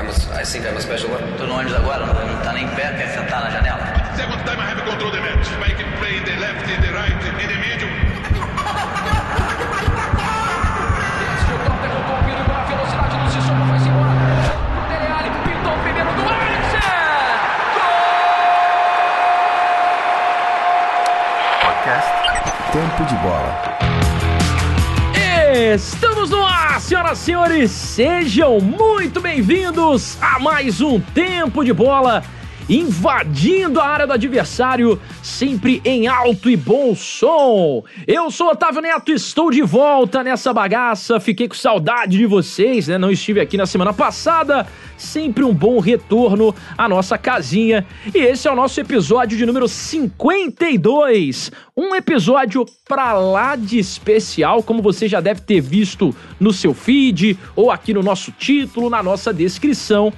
I'm a, I think I'm a special one. Tô no ônibus agora, não, tá nem pé, quer sentar na janela? Second time I have control the match. I can play in the left, in the right, in the middle. Tempo de Bola. Estamos no ar, senhoras e senhores, sejam muito bem-vindos a mais um Tempo de Bola, invadindo a área do adversário, sempre em alto e bom som. Eu sou Otávio Neto, estou de volta nessa bagaça, fiquei com saudade de vocês, né? Não estive aqui na semana passada, sempre um bom retorno à nossa casinha. E esse é o nosso episódio de número 52. Um episódio pra lá de especial, como você já deve ter visto no seu feed ou aqui no nosso título, na nossa descrição.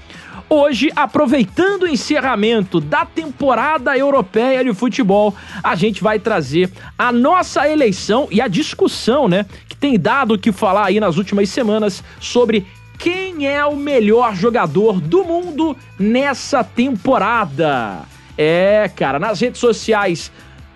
Hoje, aproveitando o encerramento da temporada europeia de futebol, a gente vai trazer a nossa eleição e a discussão, né, que tem dado o que falar aí nas últimas semanas sobre quem é o melhor jogador do mundo nessa temporada. É, cara, nas redes sociais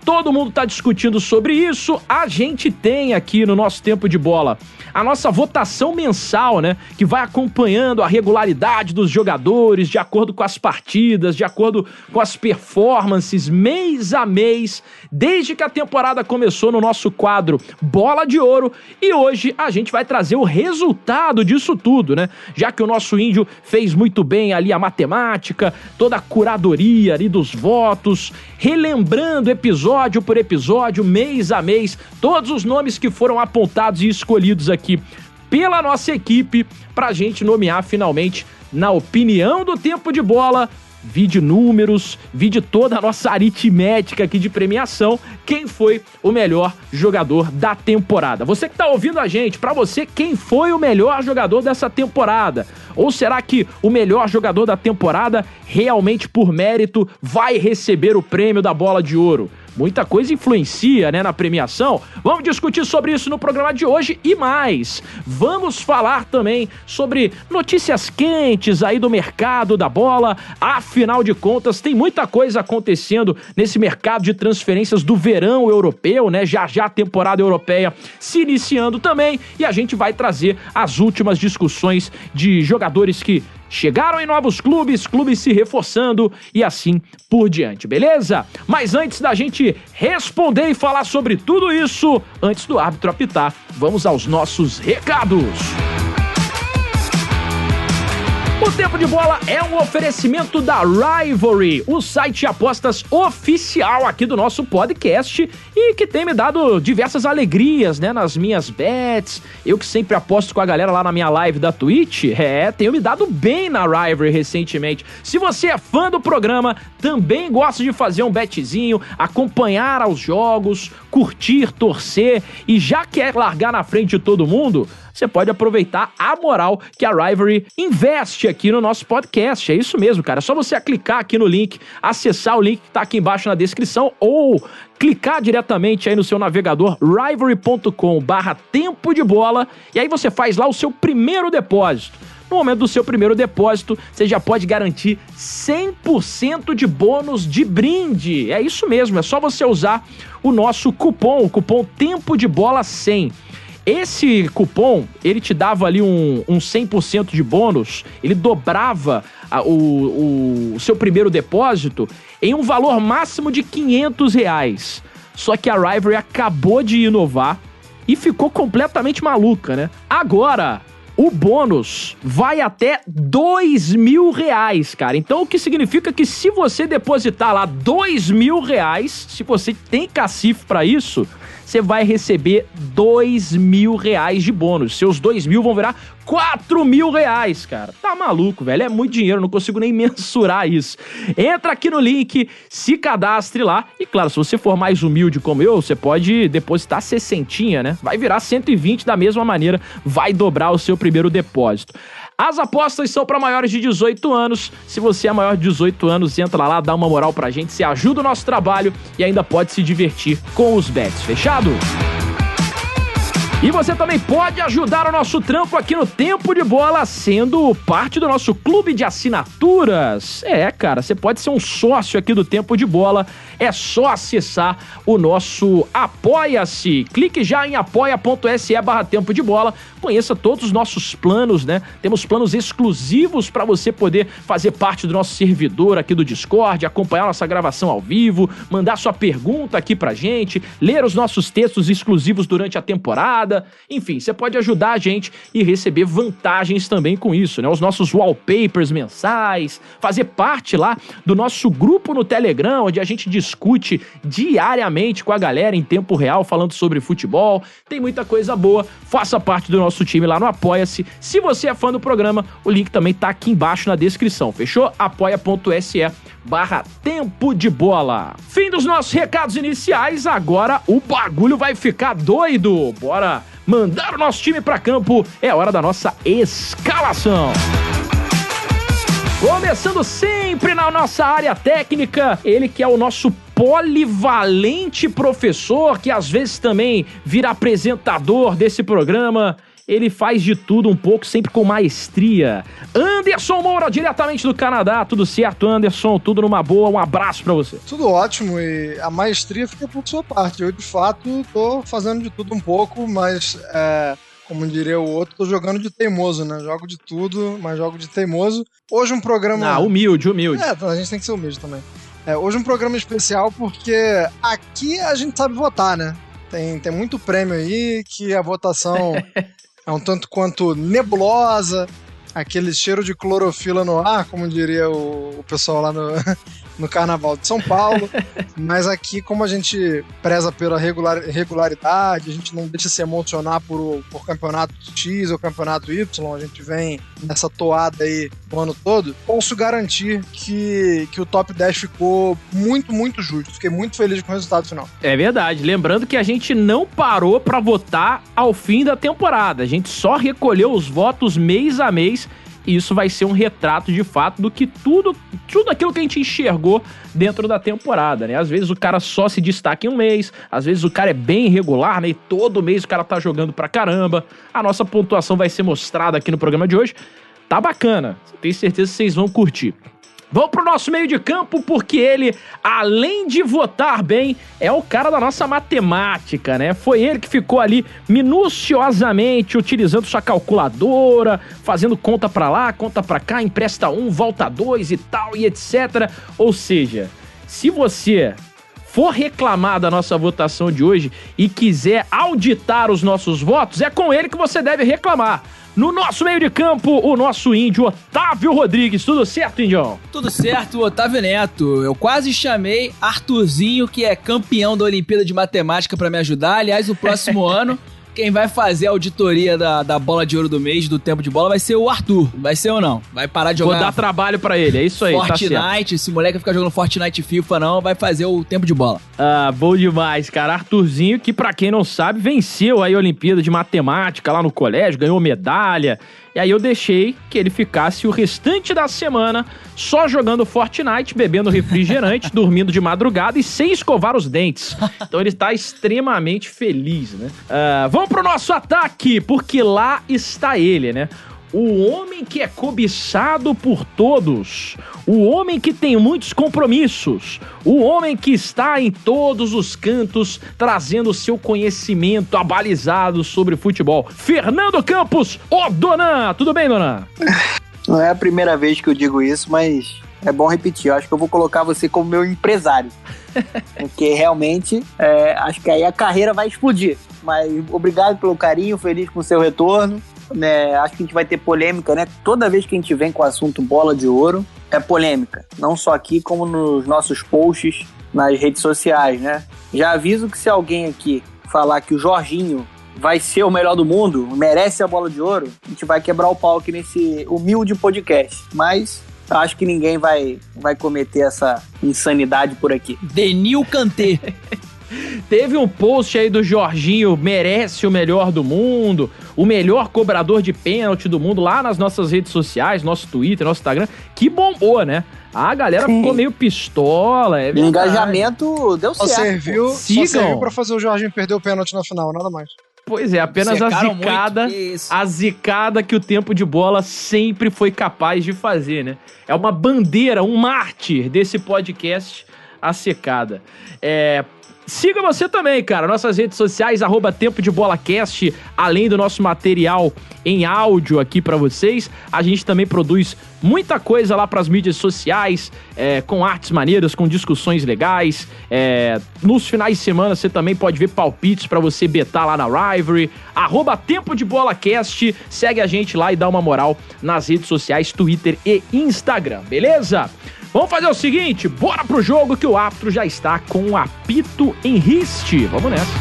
todo mundo tá discutindo sobre isso. A gente tem aqui no nosso tempo de bola a nossa votação mensal, né, que vai acompanhando a regularidade dos jogadores de acordo com as partidas, de acordo com as performances mês a mês, desde que a temporada começou no nosso quadro Bola de Ouro, e hoje a gente vai trazer o resultado disso tudo, né? Já que o nosso índio fez muito bem ali a matemática, toda a curadoria ali dos votos, relembrando episódio por episódio, mês a mês, todos os nomes que foram apontados e escolhidos aqui pela nossa equipe pra gente nomear finalmente, na opinião do tempo de bola, vide números, vide toda a nossa aritmética aqui de premiação, quem foi o melhor jogador da temporada. Você que tá ouvindo a gente, para você, quem foi o melhor jogador dessa temporada? Ou será que o melhor jogador da temporada, realmente por mérito, vai receber o prêmio da bola de ouro? Muita coisa influencia, né, na premiação. Vamos discutir sobre isso no programa de hoje e mais. Vamos falar também sobre notícias quentes aí do mercado da bola. Afinal de contas, tem muita coisa acontecendo nesse mercado de transferências do verão europeu, né? Já já a temporada europeia se iniciando também e a gente vai trazer as últimas discussões de jogadores que chegaram em novos clubes, clubes se reforçando e assim por diante, beleza? Mas antes da gente responder e falar sobre tudo isso, antes do árbitro apitar, vamos aos nossos recados. O Tempo de Bola é um oferecimento da Rivalry, o site de apostas oficial aqui do nosso podcast e que tem me dado diversas alegrias, né, nas minhas bets. Eu que sempre aposto com a galera lá na minha live da Twitch, é, tenho me dado bem na Rivalry recentemente. Se você é fã do programa, também gosta de fazer um betzinho, acompanhar aos jogos, curtir, torcer e já quer largar na frente de todo mundo, você pode aproveitar a moral que a Rivalry investe aqui no nosso podcast. É isso mesmo, cara. É só você clicar aqui no link, acessar o link que tá aqui embaixo na descrição ou clicar diretamente aí no seu navegador rivalry.com barra tempo de bola e aí você faz lá o seu primeiro depósito. No momento do seu primeiro depósito, você já pode garantir 100% de bônus de brinde. É isso mesmo, é só você usar o nosso cupom, o cupom Tempo de Bola 100. Esse cupom, ele te dava ali um, um 100% de bônus, ele dobrava a, o, o seu primeiro depósito em um valor máximo de 500 reais. Só que a Rivalry acabou de inovar e ficou completamente maluca, né? Agora, o bônus vai até dois mil reais, cara. Então, o que significa que se você depositar lá dois mil reais, se você tem cacife para isso, você vai receber dois mil reais de bônus. Seus dois mil vão virar quatro mil reais, cara. Tá maluco, velho. É muito dinheiro, não consigo nem mensurar isso. Entra aqui no link, se cadastre lá. E claro, se você for mais humilde como eu, você pode depositar 60, né? Vai virar 120 da mesma maneira, vai dobrar o seu primeiro depósito. As apostas são para maiores de 18 anos. Se você é maior de 18 anos, entra lá, dá uma moral pra gente, se ajuda o nosso trabalho e ainda pode se divertir com os bets. Fechado? E você também pode ajudar o nosso trampo aqui no Tempo de Bola sendo parte do nosso clube de assinaturas. É, cara, você pode ser um sócio aqui do Tempo de Bola. É só acessar o nosso Apoia-se. Clique já em apoia.se barra Tempo de Bola. Conheça todos os nossos planos, né? Temos planos exclusivos para você poder fazer parte do nosso servidor aqui do Discord, acompanhar nossa gravação ao vivo, mandar sua pergunta aqui pra gente, ler os nossos textos exclusivos durante a temporada. Enfim, você pode ajudar a gente e receber vantagens também com isso, né? Os nossos wallpapers mensais, fazer parte lá do nosso grupo no Telegram, onde a gente discute diariamente com a galera em tempo real falando sobre futebol. Tem muita coisa boa. Faça parte do nosso time lá no Apoia-se. Se você é fã do programa, o link também tá aqui embaixo na descrição, fechou? apoia.se barra Tempo de Bola. Fim dos nossos recados iniciais, agora o bagulho vai ficar doido. Bora mandar o nosso time para campo, é hora da nossa escalação. Começando sempre na nossa área técnica, ele que é o nosso polivalente professor, que às vezes também vira apresentador desse programa. Ele faz de tudo um pouco, sempre com maestria. Anderson Moura, diretamente do Canadá. Tudo certo, Anderson? Tudo numa boa? Um abraço para você. Tudo ótimo e a maestria fica por sua parte. Eu, de fato, tô fazendo de tudo um pouco, mas é, como diria o outro, tô jogando de teimoso, né? Jogo de tudo, mas jogo de teimoso. Hoje um programa. Ah, humilde, humilde. É, a gente tem que ser humilde também. É, hoje um programa especial porque aqui a gente sabe votar, né? Tem, tem muito prêmio aí que a votação é um tanto quanto nebulosa, aquele cheiro de clorofila no ar, como diria o, o pessoal lá no, no Carnaval de São Paulo. Mas aqui, como a gente preza pela regular, regularidade, a gente não deixa se emocionar por, por campeonato X ou campeonato Y, a gente vem nessa toada aí o ano todo, posso garantir que, que o top 10 ficou muito, muito justo. Fiquei muito feliz com o resultado final. É verdade. Lembrando que a gente não parou para votar ao fim da temporada. A gente só recolheu os votos mês a mês e isso vai ser um retrato de fato do que tudo, tudo aquilo que a gente enxergou dentro da temporada, né? Às vezes o cara só se destaca em um mês, às vezes o cara é bem irregular, né? E todo mês o cara tá jogando pra caramba. A nossa pontuação vai ser mostrada aqui no programa de hoje. Tá bacana, tenho certeza que vocês vão curtir. Vamos pro nosso meio de campo, porque ele, além de votar bem, é o cara da nossa matemática, né? Foi ele que ficou ali minuciosamente utilizando sua calculadora, fazendo conta pra lá, conta pra cá, empresta um, volta dois e tal, e etc. Ou seja, se você for reclamar da nossa votação de hoje e quiser auditar os nossos votos, é com ele que você deve reclamar. No nosso meio de campo, o nosso índio Otávio Rodrigues. Tudo certo, Indião? Tudo certo, Otávio Neto. Eu quase chamei Arthurzinho, que é campeão da Olimpíada de Matemática, para me ajudar. Aliás, o próximo ano quem vai fazer a auditoria da, da bola de ouro do mês, do tempo de bola, vai ser o Arthur. Vai ser ou não? Vai parar de jogar. Vou dar trabalho para ele, é isso aí. Tá Fortnite, tá esse moleque ficar jogando Fortnite FIFA, não, vai fazer o tempo de bola. Ah, bom demais, cara. Arthurzinho, que para quem não sabe, venceu aí a Olimpíada de Matemática lá no colégio, ganhou medalha. E aí eu deixei que ele ficasse o restante da semana só jogando Fortnite, bebendo refrigerante, dormindo de madrugada e sem escovar os dentes. Então ele está extremamente feliz, né? Uh, vamos pro nosso ataque, porque lá está ele, né? O homem que é cobiçado por todos, o homem que tem muitos compromissos, o homem que está em todos os cantos trazendo seu conhecimento abalizado sobre futebol. Fernando Campos, ô Donan, tudo bem, Donan? Não é a primeira vez que eu digo isso, mas é bom repetir. Eu acho que eu vou colocar você como meu empresário. Porque realmente é, acho que aí a carreira vai explodir. Mas obrigado pelo carinho, feliz com o seu retorno né, acho que a gente vai ter polêmica, né? Toda vez que a gente vem com o assunto bola de ouro, é polêmica. Não só aqui, como nos nossos posts nas redes sociais, né? Já aviso que se alguém aqui falar que o Jorginho vai ser o melhor do mundo, merece a bola de ouro, a gente vai quebrar o pau aqui nesse humilde podcast. Mas acho que ninguém vai, vai cometer essa insanidade por aqui. Denil Kanté. Teve um post aí do Jorginho, merece o melhor do mundo, o melhor cobrador de pênalti do mundo, lá nas nossas redes sociais, nosso Twitter, nosso Instagram, que bombou, né? A galera Sim. ficou meio pistola, é verdade. Engajamento deu certo. Só serviu, Sigam. só serviu pra fazer o Jorginho perder o pênalti na final, nada mais. Pois é, apenas a zicada, a zicada que o tempo de bola sempre foi capaz de fazer, né? É uma bandeira, um mártir desse podcast, a secada. É, Siga você também, cara. Nossas redes sociais, arroba Tempo de além do nosso material em áudio aqui pra vocês. A gente também produz muita coisa lá pras mídias sociais, é, com artes maneiras, com discussões legais. É, nos finais de semana você também pode ver palpites pra você betar lá na Rivalry. Arroba Tempo de. Segue a gente lá e dá uma moral nas redes sociais, Twitter e Instagram, beleza? Vamos fazer o seguinte, bora pro jogo que o árbitro já está com o apito em riste. Vamos nessa.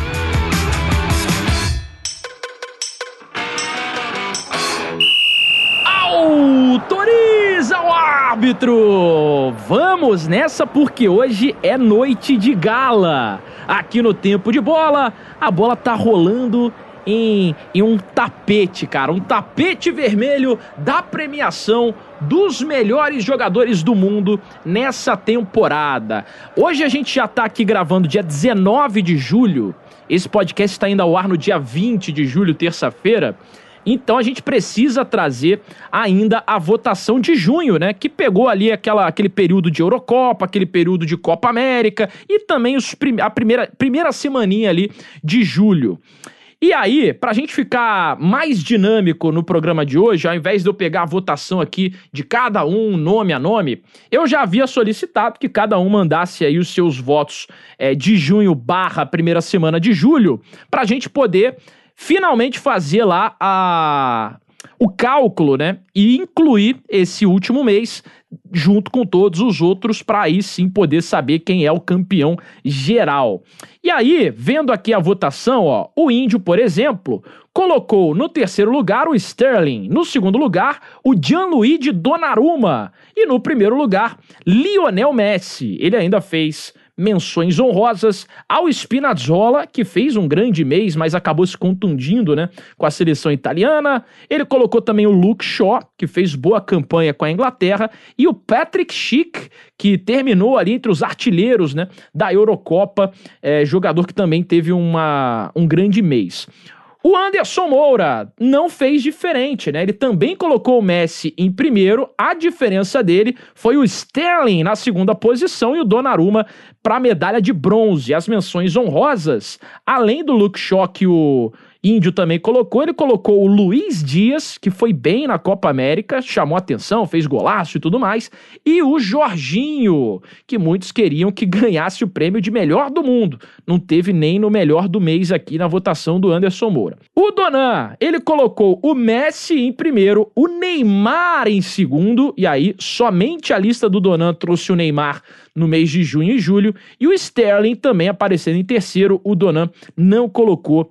Autoriza o árbitro! Vamos nessa porque hoje é noite de gala. Aqui no tempo de bola, a bola tá rolando em, em um tapete, cara. Um tapete vermelho da premiação dos melhores jogadores do mundo nessa temporada. Hoje a gente já tá aqui gravando dia 19 de julho. Esse podcast está indo ao ar no dia 20 de julho, terça-feira. Então a gente precisa trazer ainda a votação de junho, né? Que pegou ali aquela, aquele período de Eurocopa, aquele período de Copa América e também os, prim- a primeira, primeira semaninha ali de julho. E aí, pra gente ficar mais dinâmico no programa de hoje, ao invés de eu pegar a votação aqui de cada um, nome a nome, eu já havia solicitado que cada um mandasse aí os seus votos eh, de junho barra primeira semana de julho, pra gente poder finalmente fazer lá a o cálculo, né? E incluir esse último mês junto com todos os outros para aí sim poder saber quem é o campeão geral. E aí, vendo aqui a votação, ó, o Índio, por exemplo, colocou no terceiro lugar o Sterling, no segundo lugar o Gianluigi Donnarumma e no primeiro lugar Lionel Messi. Ele ainda fez menções honrosas ao Spinazzola, que fez um grande mês, mas acabou se contundindo, né, com a seleção italiana. Ele colocou também o Luke Shaw, que fez boa campanha com a Inglaterra, e o Patrick Schick, que terminou ali entre os artilheiros, né, da Eurocopa, é, jogador que também teve uma, um grande mês. O Anderson Moura não fez diferente, né? Ele também colocou o Messi em primeiro. A diferença dele foi o Sterling na segunda posição e o Donnarumma para a medalha de bronze. As menções honrosas, além do Luke Shaw que o Índio também colocou, ele colocou o Luiz Dias, que foi bem na Copa América, chamou atenção, fez golaço e tudo mais, e o Jorginho, que muitos queriam que ganhasse o prêmio de melhor do mundo. Não teve nem no melhor do mês aqui na votação do Anderson Moura. O Donan, ele colocou o Messi em primeiro, o Neymar em segundo, e aí somente a lista do Donan trouxe o Neymar no mês de junho e julho, e o Sterling também aparecendo em terceiro, o Donan não colocou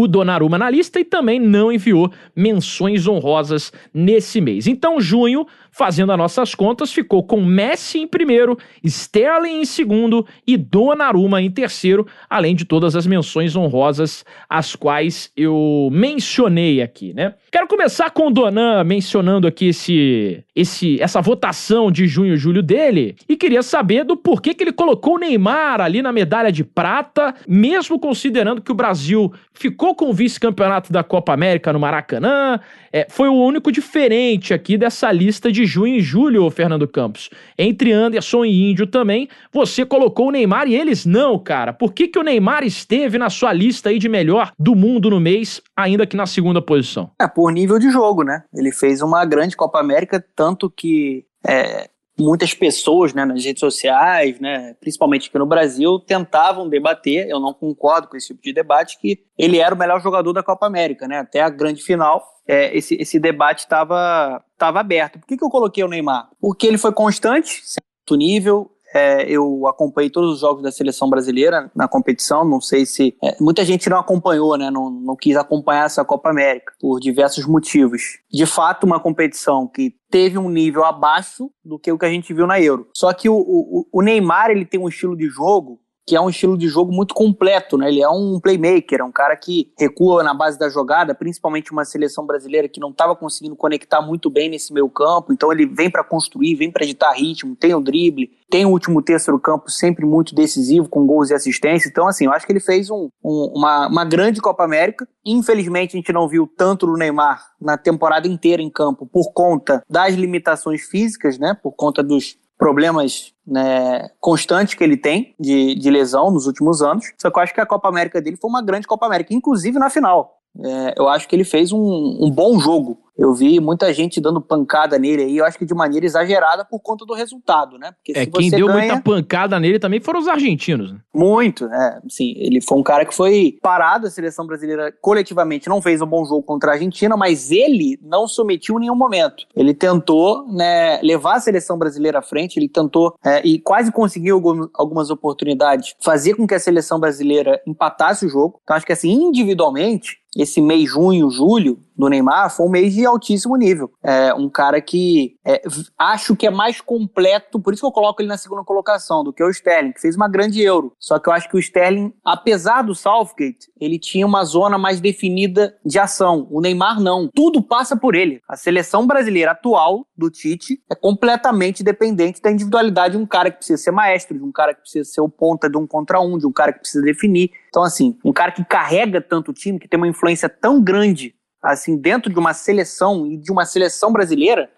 o Donnarumma na lista e também não enviou menções honrosas nesse mês. Então, junho, fazendo as nossas contas, ficou com Messi em primeiro, Sterling em segundo e Donnarumma em terceiro, além de todas as menções honrosas as quais eu mencionei aqui, né? Quero começar com o Donan mencionando aqui esse, esse, essa votação de junho e julho dele e queria saber do porquê que ele colocou o Neymar ali na medalha de prata, mesmo considerando que o Brasil ficou com o vice-campeonato da Copa América no Maracanã, é, foi o único diferente aqui dessa lista de junho e julho, Fernando Campos. Entre Anderson e Índio também, você colocou o Neymar e eles não, cara. Por que, que o Neymar esteve na sua lista aí de melhor do mundo no mês, ainda que na segunda posição? É, por nível de jogo, né? Ele fez uma grande Copa América, tanto que é, muitas pessoas né, nas redes sociais, né, principalmente aqui no Brasil, tentavam debater, eu não concordo com esse tipo de debate, que ele era o melhor jogador da Copa América, né? Até a grande final, é, esse, esse debate estava tava aberto. Por que, que eu coloquei o Neymar? Porque ele foi constante, certo nível, é, eu acompanhei todos os jogos da seleção brasileira na competição. Não sei se. é, muita gente não acompanhou, né? Não, não quis acompanhar essa Copa América por diversos motivos. De fato, uma competição que teve um nível abaixo do que o que a gente viu na Euro. Só que o, o, o Neymar ele tem um estilo de jogo que é um estilo de jogo muito completo, né? Ele é um playmaker, é um cara que recua na base da jogada, principalmente uma seleção brasileira que não estava conseguindo conectar muito bem nesse meio campo. Então ele vem para construir, vem para editar ritmo, tem o drible, tem o último terço do campo sempre muito decisivo, com gols e assistência. Então, assim, eu acho que ele fez um, um, uma, uma grande Copa América. Infelizmente, a gente não viu tanto do Neymar na temporada inteira em campo por conta das limitações físicas, né? Por conta dos problemas né, constantes que ele tem de, de lesão nos últimos anos. Só que eu acho que a Copa América dele foi uma grande Copa América, inclusive na final. É, eu acho que ele fez um, um bom jogo. Eu vi muita gente dando pancada nele aí, eu acho que de maneira exagerada por conta do resultado, né? Porque é, quem deu ganha... muita pancada nele também foram os argentinos. Né? Muito, é. Sim, ele foi um cara que foi parado, a seleção brasileira coletivamente não fez um bom jogo contra a Argentina, mas ele não submetiu em nenhum momento. Ele tentou né, levar a seleção brasileira à frente, ele tentou é, e quase conseguiu algumas oportunidades fazer com que a seleção brasileira empatasse o jogo. Então acho que assim, individualmente, esse mês junho, julho do Neymar foi um mês de altíssimo nível. É um cara que é, acho que é mais completo, por isso que eu coloco ele na segunda colocação, do que o Sterling, que fez uma grande Euro. Só que eu acho que o Sterling, apesar do Southgate, ele tinha uma zona mais definida de ação. O Neymar não. Tudo passa por ele. A seleção brasileira atual do Tite é completamente dependente da individualidade de um cara que precisa ser maestro, de um cara que precisa ser o ponta de um contra um, de um cara que precisa definir. Então, assim, um cara que carrega tanto o time, que tem uma influência tão grande assim, dentro de uma seleção e de uma seleção brasileira,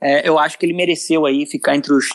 é, eu acho que ele mereceu aí ficar entre os,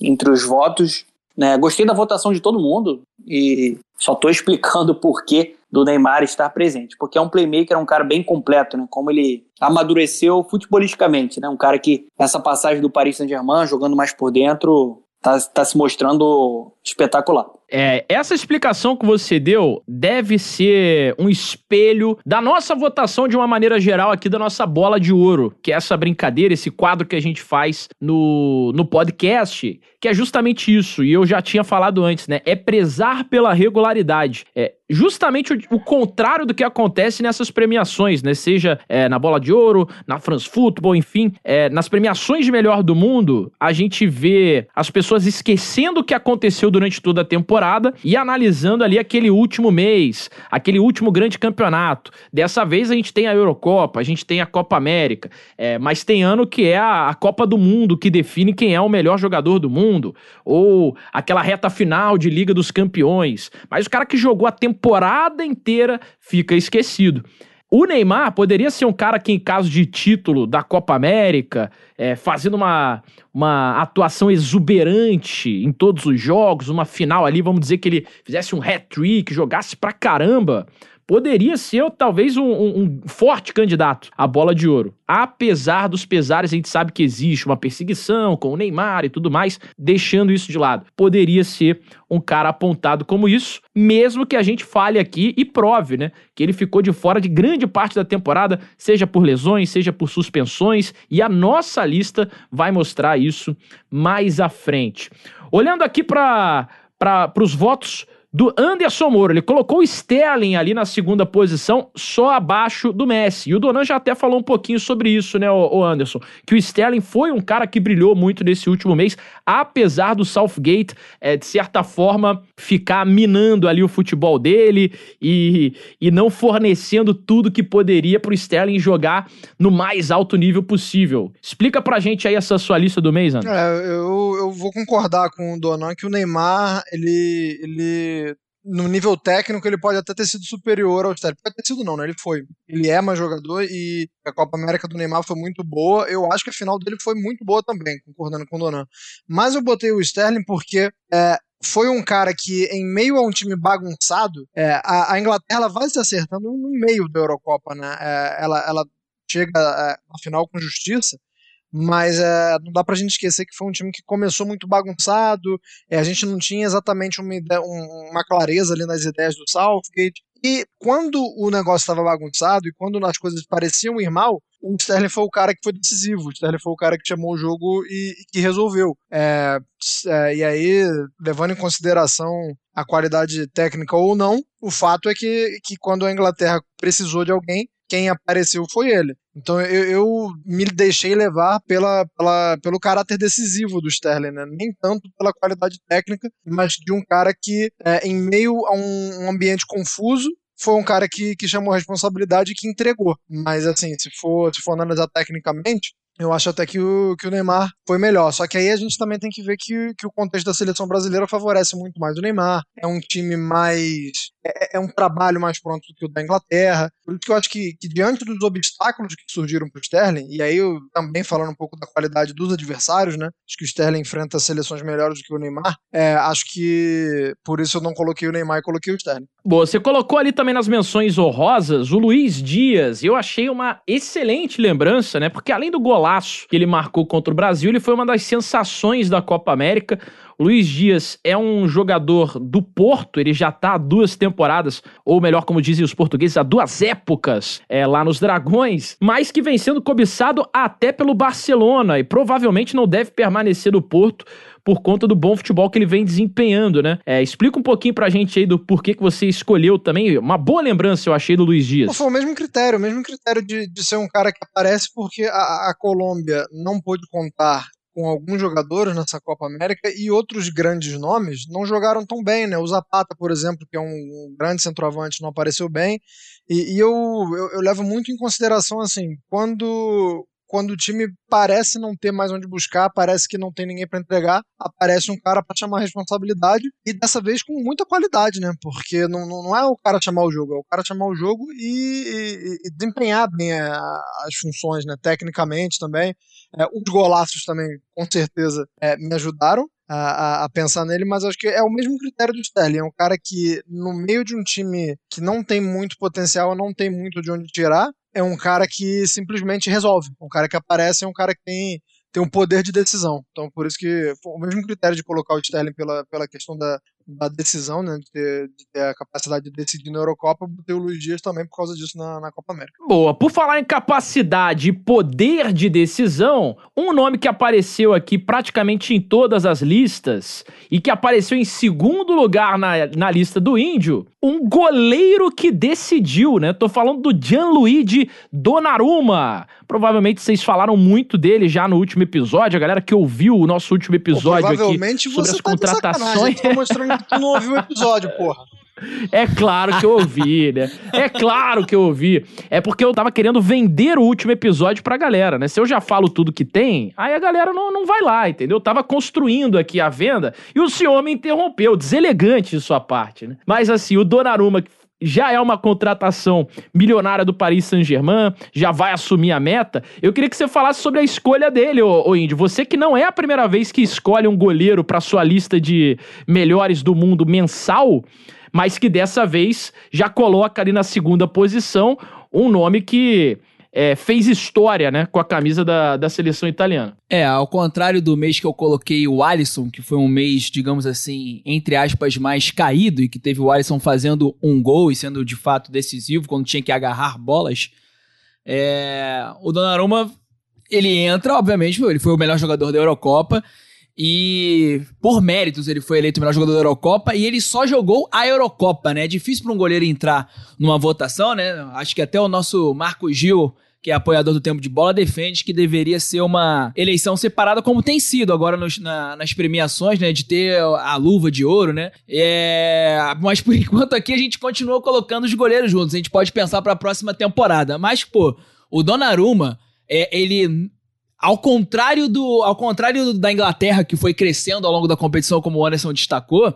entre os votos. Né? Gostei da votação de todo mundo e só estou explicando o porquê do Neymar estar presente, porque é um playmaker, é um cara bem completo, né? Como ele amadureceu futebolisticamente, né? Um cara que essa passagem do Paris Saint-Germain jogando mais por dentro tá, tá se mostrando espetacular. É, essa explicação que você deu deve ser um espelho da nossa votação de uma maneira geral aqui da nossa bola de ouro, que é essa brincadeira, esse quadro que a gente faz no, no podcast, que é justamente isso, e eu já tinha falado antes, né? É prezar pela regularidade. É justamente o, o contrário do que acontece nessas premiações, né? Seja é, na bola de ouro, na France Football, enfim, é, nas premiações de melhor do mundo, a gente vê as pessoas esquecendo o que aconteceu durante toda a temporada e analisando ali aquele último mês, aquele último grande campeonato. Dessa vez a gente tem a Eurocopa, a gente tem a Copa América, é, mas tem ano que é a, a Copa do Mundo que define quem é o melhor jogador do mundo, ou aquela reta final de Liga dos Campeões. Mas o cara que jogou a temporada inteira fica esquecido. O Neymar poderia ser um cara que, em caso de título da Copa América, é, fazendo uma, uma atuação exuberante em todos os jogos, uma final ali, vamos dizer que ele fizesse um hat-trick, jogasse pra caramba, poderia ser talvez um, um, forte candidato à bola de ouro. Apesar dos pesares, a gente sabe que existe uma perseguição com o Neymar e tudo mais, deixando isso de lado. Poderia ser um cara apontado como isso, mesmo que a gente fale aqui e prove, né? Que ele ficou de fora de grande parte da temporada, seja por lesões, seja por suspensões, e a nossa lista vai mostrar isso mais à frente. Olhando aqui para os votos do Anderson Moura. Ele colocou o Sterling ali na segunda posição, só abaixo do Messi. E o Donan já até falou um pouquinho sobre isso, né, o Anderson? Que o Sterling foi um cara que brilhou muito nesse último mês, apesar do Southgate, é, de certa forma, ficar minando ali o futebol dele e, e não fornecendo tudo que poderia para o Sterling jogar no mais alto nível possível. Explica pra gente aí essa sua lista do mês, Anderson. É, eu, eu vou concordar com o Donan que o Neymar, ele, ele no nível técnico, ele pode até ter sido superior ao Sterling. Pode ter sido não, né? Ele foi. Ele é mais jogador e a Copa América do Neymar foi muito boa. Eu acho que a final dele foi muito boa também, concordando com o Donan. Mas eu botei o Sterling porque é, foi um cara que, em meio a um time bagunçado, é, a, a, Inglaterra vai se acertando no meio da Eurocopa, né? É, ela, ela chega é, na final com justiça, mas é, não dá pra gente esquecer que foi um time que começou muito bagunçado, é, a gente não tinha exatamente uma, ideia, um, uma clareza ali nas ideias do Southgate, e quando o negócio estava bagunçado e quando as coisas pareciam ir mal, o Sterling foi o cara que foi decisivo, o Sterling foi o cara que chamou o jogo e, e que resolveu. É, é, e aí, levando em consideração a qualidade técnica ou não, o fato é que, que quando a Inglaterra precisou de alguém, quem apareceu foi ele. Então eu, eu me deixei levar pela, pela, pelo caráter decisivo do Sterling, né? nem tanto pela qualidade técnica, mas de um cara que, é, em meio a um, um ambiente confuso, foi um cara que, que chamou responsabilidade e que entregou. Mas assim, se for, se for analisar tecnicamente, eu acho até que o, que o Neymar foi melhor. Só que aí a gente também tem que ver que, que o contexto da seleção brasileira favorece muito mais o Neymar. É um time mais. É, é um trabalho mais pronto do que o da Inglaterra. Por isso que eu acho que, que diante dos obstáculos que surgiram para o Sterling, e aí eu também falando um pouco da qualidade dos adversários, né? Acho que o Sterling enfrenta seleções melhores do que o Neymar. É, acho que por isso eu não coloquei o Neymar e coloquei o Sterling. Boa, você colocou ali também nas menções honrosas o Luiz Dias. Eu achei uma excelente lembrança, né? Porque além do golaço que ele marcou contra o Brasil, ele foi uma das sensações da Copa América. Luiz Dias é um jogador do Porto, ele já tá há duas temporadas, ou melhor, como dizem os portugueses, há duas épocas é, lá nos Dragões, mas que vem sendo cobiçado até pelo Barcelona e provavelmente não deve permanecer no Porto por conta do bom futebol que ele vem desempenhando, né? É, explica um pouquinho pra gente aí do porquê que você escolheu também. Uma boa lembrança, eu achei, do Luiz Dias. Foi o mesmo critério, o mesmo critério de, de ser um cara que aparece porque a, a Colômbia não pôde contar com alguns jogadores nessa Copa América e outros grandes nomes não jogaram tão bem, né? O Zapata, por exemplo, que é um grande centroavante, não apareceu bem. E, e eu, eu, eu, levo muito em consideração, assim, quando quando o time parece não ter mais onde buscar, parece que não tem ninguém para entregar, aparece um cara para chamar a responsabilidade e dessa vez com muita qualidade, né? Porque não, não, é o cara chamar o jogo, é o cara chamar o jogo e, e, e desempenhar bem a, as funções, né? Tecnicamente também. É, os golaços também, com certeza, é, me ajudaram. A, a, pensar nele, mas acho que é o mesmo critério do Sterling. É um cara que, no meio de um time que não tem muito potencial, não tem muito de onde tirar, é um cara que simplesmente resolve. Um cara que aparece é um cara que tem, tem um poder de decisão. Então, por isso que o mesmo critério de colocar o Sterling pela, pela questão da, da decisão, né, de ter, de ter, a capacidade de decidir na Eurocopa, botei o Luiz Dias também por causa disso na, na Copa América. Boa, por falar em capacidade e poder de decisão, um nome que apareceu aqui praticamente em todas as listas e que apareceu em segundo lugar na, na lista do Índio, um goleiro que decidiu, né? Tô falando do Gianluigi Donnarumma. Provavelmente vocês falaram muito dele já no último episódio, a galera que ouviu o nosso último episódio Pô, aqui sobre as tá contratações. Tô mostrando que tu não ouviu o episódio, porra. É claro que eu ouvi, né? É claro que eu ouvi. É porque eu tava querendo vender o último episódio pra galera, né? Se eu já falo tudo que tem, aí a galera não, não vai lá, entendeu? Eu tava construindo aqui a venda e o senhor me interrompeu. Deselegante de sua parte, né? Mas assim, o Donnarumma já é uma contratação milionária do Paris Saint-Germain, já vai assumir a meta. Eu queria que você falasse sobre a escolha dele, ô Indy. Você que não é a primeira vez que escolhe um goleiro para sua lista de melhores do mundo mensal, mas que dessa vez já coloca ali na segunda posição um nome que é, fez história, né, com a camisa da, da seleção italiana. É, ao contrário do mês que eu coloquei o Alisson, que foi um mês, digamos assim, entre aspas, mais caído, e que teve o Alisson fazendo um gol e sendo de fato decisivo quando tinha que agarrar bolas, é, o Donnarumma, ele entra, obviamente, ele foi o melhor jogador da Eurocopa, e por méritos ele foi eleito o melhor jogador da Eurocopa e ele só jogou a Eurocopa, né? É difícil para um goleiro entrar numa votação, né? Acho que até o nosso Marco Gil, que é apoiador do tempo de bola, defende que deveria ser uma eleição separada, como tem sido agora nos, na, nas premiações, né? De ter a luva de ouro, né? É, mas por enquanto aqui a gente continua colocando os goleiros juntos. A gente pode pensar para a próxima temporada. Mas, pô, o Donnarumma, é, ele ao contrário, do, ao contrário da Inglaterra, que foi crescendo ao longo da competição, como o Anderson destacou,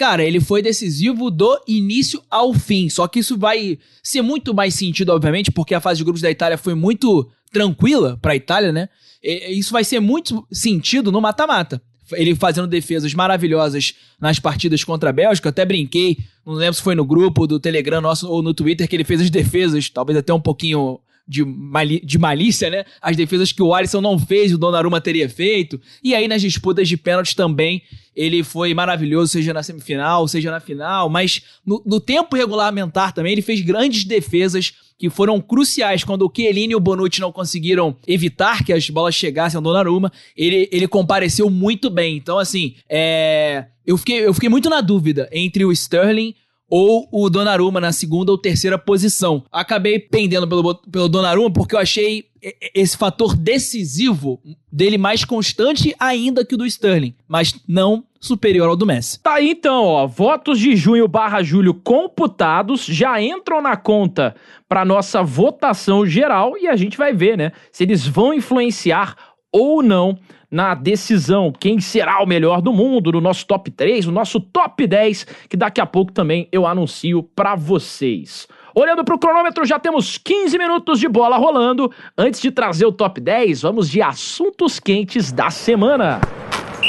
cara, ele foi decisivo do início ao fim. Só que isso vai ser muito mais sentido, obviamente, porque a fase de grupos da Itália foi muito tranquila para a Itália, né? E, isso vai ser muito sentido no mata-mata. Ele fazendo defesas maravilhosas nas partidas contra a Bélgica. Eu até brinquei, não lembro se foi no grupo do Telegram nosso ou no Twitter, que ele fez as defesas, talvez até um pouquinho de, mali de malícia, né? As defesas que o Alisson não fez, o Donnarumma teria feito. E aí nas disputas de pênaltis também ele foi maravilhoso, seja na semifinal, seja na final. Mas no, no tempo regulamentar também ele fez grandes defesas que foram cruciais quando o Chiellini e o Bonucci não conseguiram evitar que as bolas chegassem ao Donnarumma. Ele, ele compareceu muito bem. Então, assim, é... eu, fiquei, eu fiquei muito na dúvida entre o Sterling ou o Donnarumma na segunda ou terceira posição. Acabei pendendo pelo, pelo Donnarumma porque eu achei esse fator decisivo dele mais constante ainda que o do Sterling, mas não superior ao do Messi. Tá aí então, ó, votos de junho barra julho computados já entram na conta para nossa votação geral e a gente vai ver, né, se eles vão influenciar ou não na decisão quem será o melhor do mundo, no nosso top 3, no nosso top 10, que daqui a pouco também eu anuncio para vocês. Olhando para o cronômetro, já temos 15 minutos de bola rolando. Antes de trazer o top 10, vamos de assuntos quentes da semana.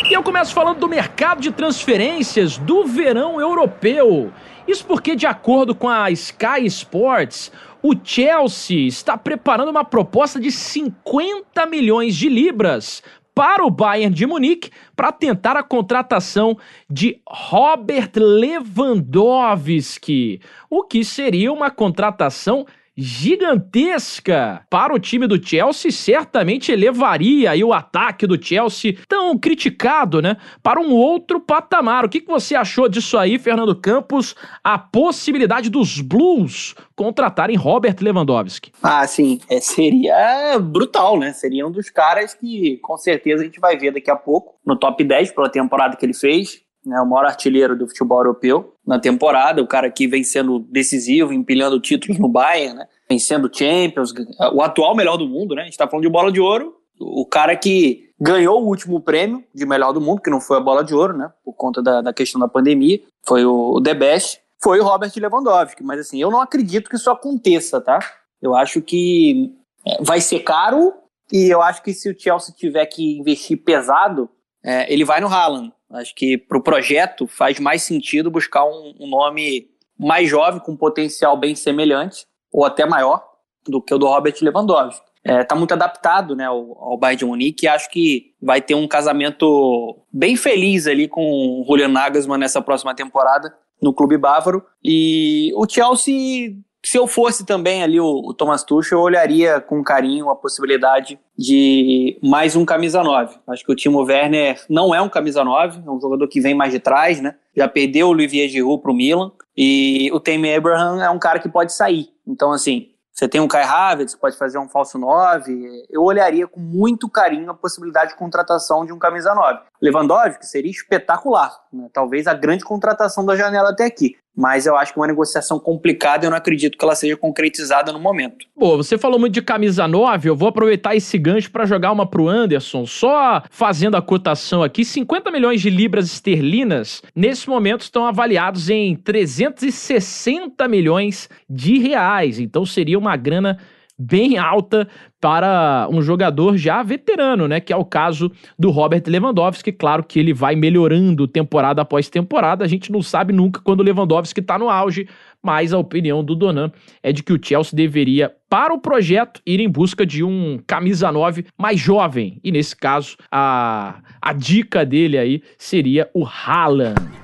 E eu começo falando do mercado de transferências do verão europeu. Isso porque, de acordo com a Sky Sports, o Chelsea está preparando uma proposta de 50 milhões de libras para o Bayern de Munique para tentar a contratação de Robert Lewandowski, o que seria uma contratação gigantesca para o time do Chelsea, certamente elevaria aí o ataque do Chelsea, tão criticado, né, para um outro patamar. O que, que você achou disso aí, Fernando Campos? A possibilidade dos Blues contratarem Robert Lewandowski. Ah, sim, é, seria brutal, né? Seria um dos caras que com certeza a gente vai ver daqui a pouco no top 10 pela temporada que ele fez né, o maior artilheiro do futebol europeu na temporada, o cara que vem sendo decisivo, empilhando títulos no Bayern, né, vencendo Champions, o atual melhor do mundo, né, a gente está falando de bola de ouro, o cara que ganhou o último prêmio de melhor do mundo, que não foi a bola de ouro, né, por conta da, da questão da pandemia, foi o, o The Best, foi o Robert Lewandowski, mas assim, eu não acredito que isso aconteça, tá? Eu acho que é, vai ser caro e eu acho que se o Chelsea tiver que investir pesado, é, ele vai no Haaland. Acho que para o projeto faz mais sentido buscar um, um, nome mais jovem, com potencial bem semelhante, ou até maior, do que o do Robert Lewandowski. Está é, tá muito adaptado né, ao, ao Bayern de Munique e acho que vai ter um casamento bem feliz ali com o Julian Nagelsmann nessa próxima temporada no clube bávaro. E o Chelsea se eu fosse também ali o, o, Thomas Tuchel, eu olharia com carinho a possibilidade de mais um camisa 9. Acho que o Timo Werner não é um camisa 9, é um jogador que vem mais de trás, né? Já perdeu o Olivier Giroud para o Milan e o Tammy Abraham é um cara que pode sair. Então, assim, você tem um Kai Havertz, pode fazer um falso 9. Eu olharia com muito carinho a possibilidade de contratação de um camisa 9. Lewandowski seria espetacular, né? talvez a grande contratação da janela até aqui mas eu acho que é uma negociação complicada e eu não acredito que ela seja concretizada no momento. Pô, você falou muito de camisa 9, eu vou aproveitar esse gancho para jogar uma pro Anderson. Só fazendo a cotação aqui, 50 milhões de libras esterlinas, nesse momento estão avaliados em 360 milhões de reais. Então seria uma grana bem alta para um jogador já veterano, né? Que é o caso do Robert Lewandowski. Claro que ele vai melhorando temporada após temporada. A gente não sabe nunca quando o Lewandowski está no auge, mas a opinião do Donan é de que o Chelsea deveria, para o projeto, ir em busca de um camisa 9 mais jovem. E nesse caso, a, a dica dele aí seria o Haaland.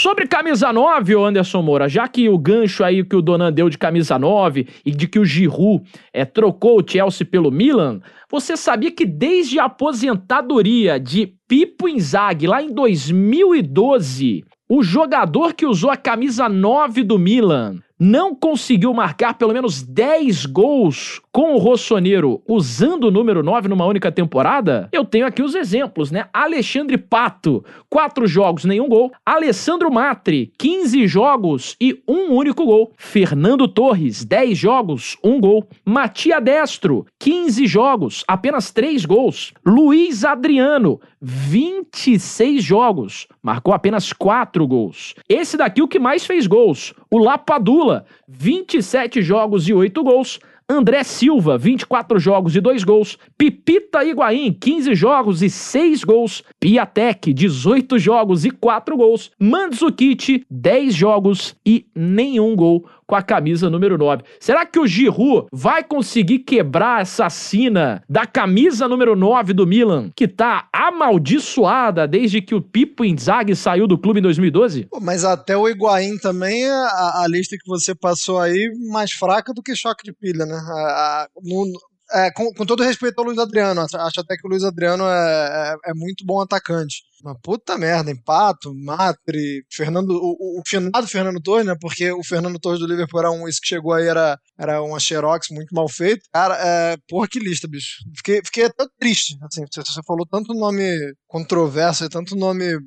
Sobre camisa 9, Anderson Moura, já que o gancho aí que o Donan deu de camisa 9 e de que o Giroud é, trocou o Chelsea pelo Milan, você sabia que desde a aposentadoria de Pipo Inzaghi lá em 2012, o jogador que usou a camisa 9 do Milan não conseguiu marcar pelo menos 10 gols com o Rossoneiro usando o número 9 numa única temporada? Eu tenho aqui os exemplos, né? Alexandre Pato, 4 jogos, nenhum gol. Alessandro Matri, 15 jogos e um único gol. Fernando Torres, 10 jogos, 1 gol. Matia Destro, 15 jogos, apenas 3 gols. Luiz Adriano, 26 jogos, marcou apenas 4 gols. Esse daqui o que mais fez gols, o Lapadula, 27 jogos e 8 gols. André Silva, 24 jogos e 2 gols. Pipita Higuaín, 15 jogos e 6 gols. Piatek, 18 jogos e 4 gols. Mandzukic, 10 jogos e nenhum gol com a camisa número 9. Será que o Giroud vai conseguir quebrar essa sina da camisa número 9 do Milan, que tá amaldiçoada desde que o Pipo Inzaghi saiu do clube em 2012? Pô, mas até o Higuaín também, a, a, lista que você passou aí, mais fraca do que choque de pilha, né? A, a, no, é, com, com todo respeito ao Luiz Adriano, acho, até que o Luiz Adriano é, é, é muito bom atacante. Mas puta merda, Empato, Matri, Fernando, o, o, o finado Fernando Torres, né? Porque o Fernando Torres do Liverpool era um, esse que chegou aí era, era uma Xerox muito mal feito. Cara, é, porra, que lista, bicho. Fiquei, fiquei até triste, assim, você, você falou tanto nome controverso e tanto nome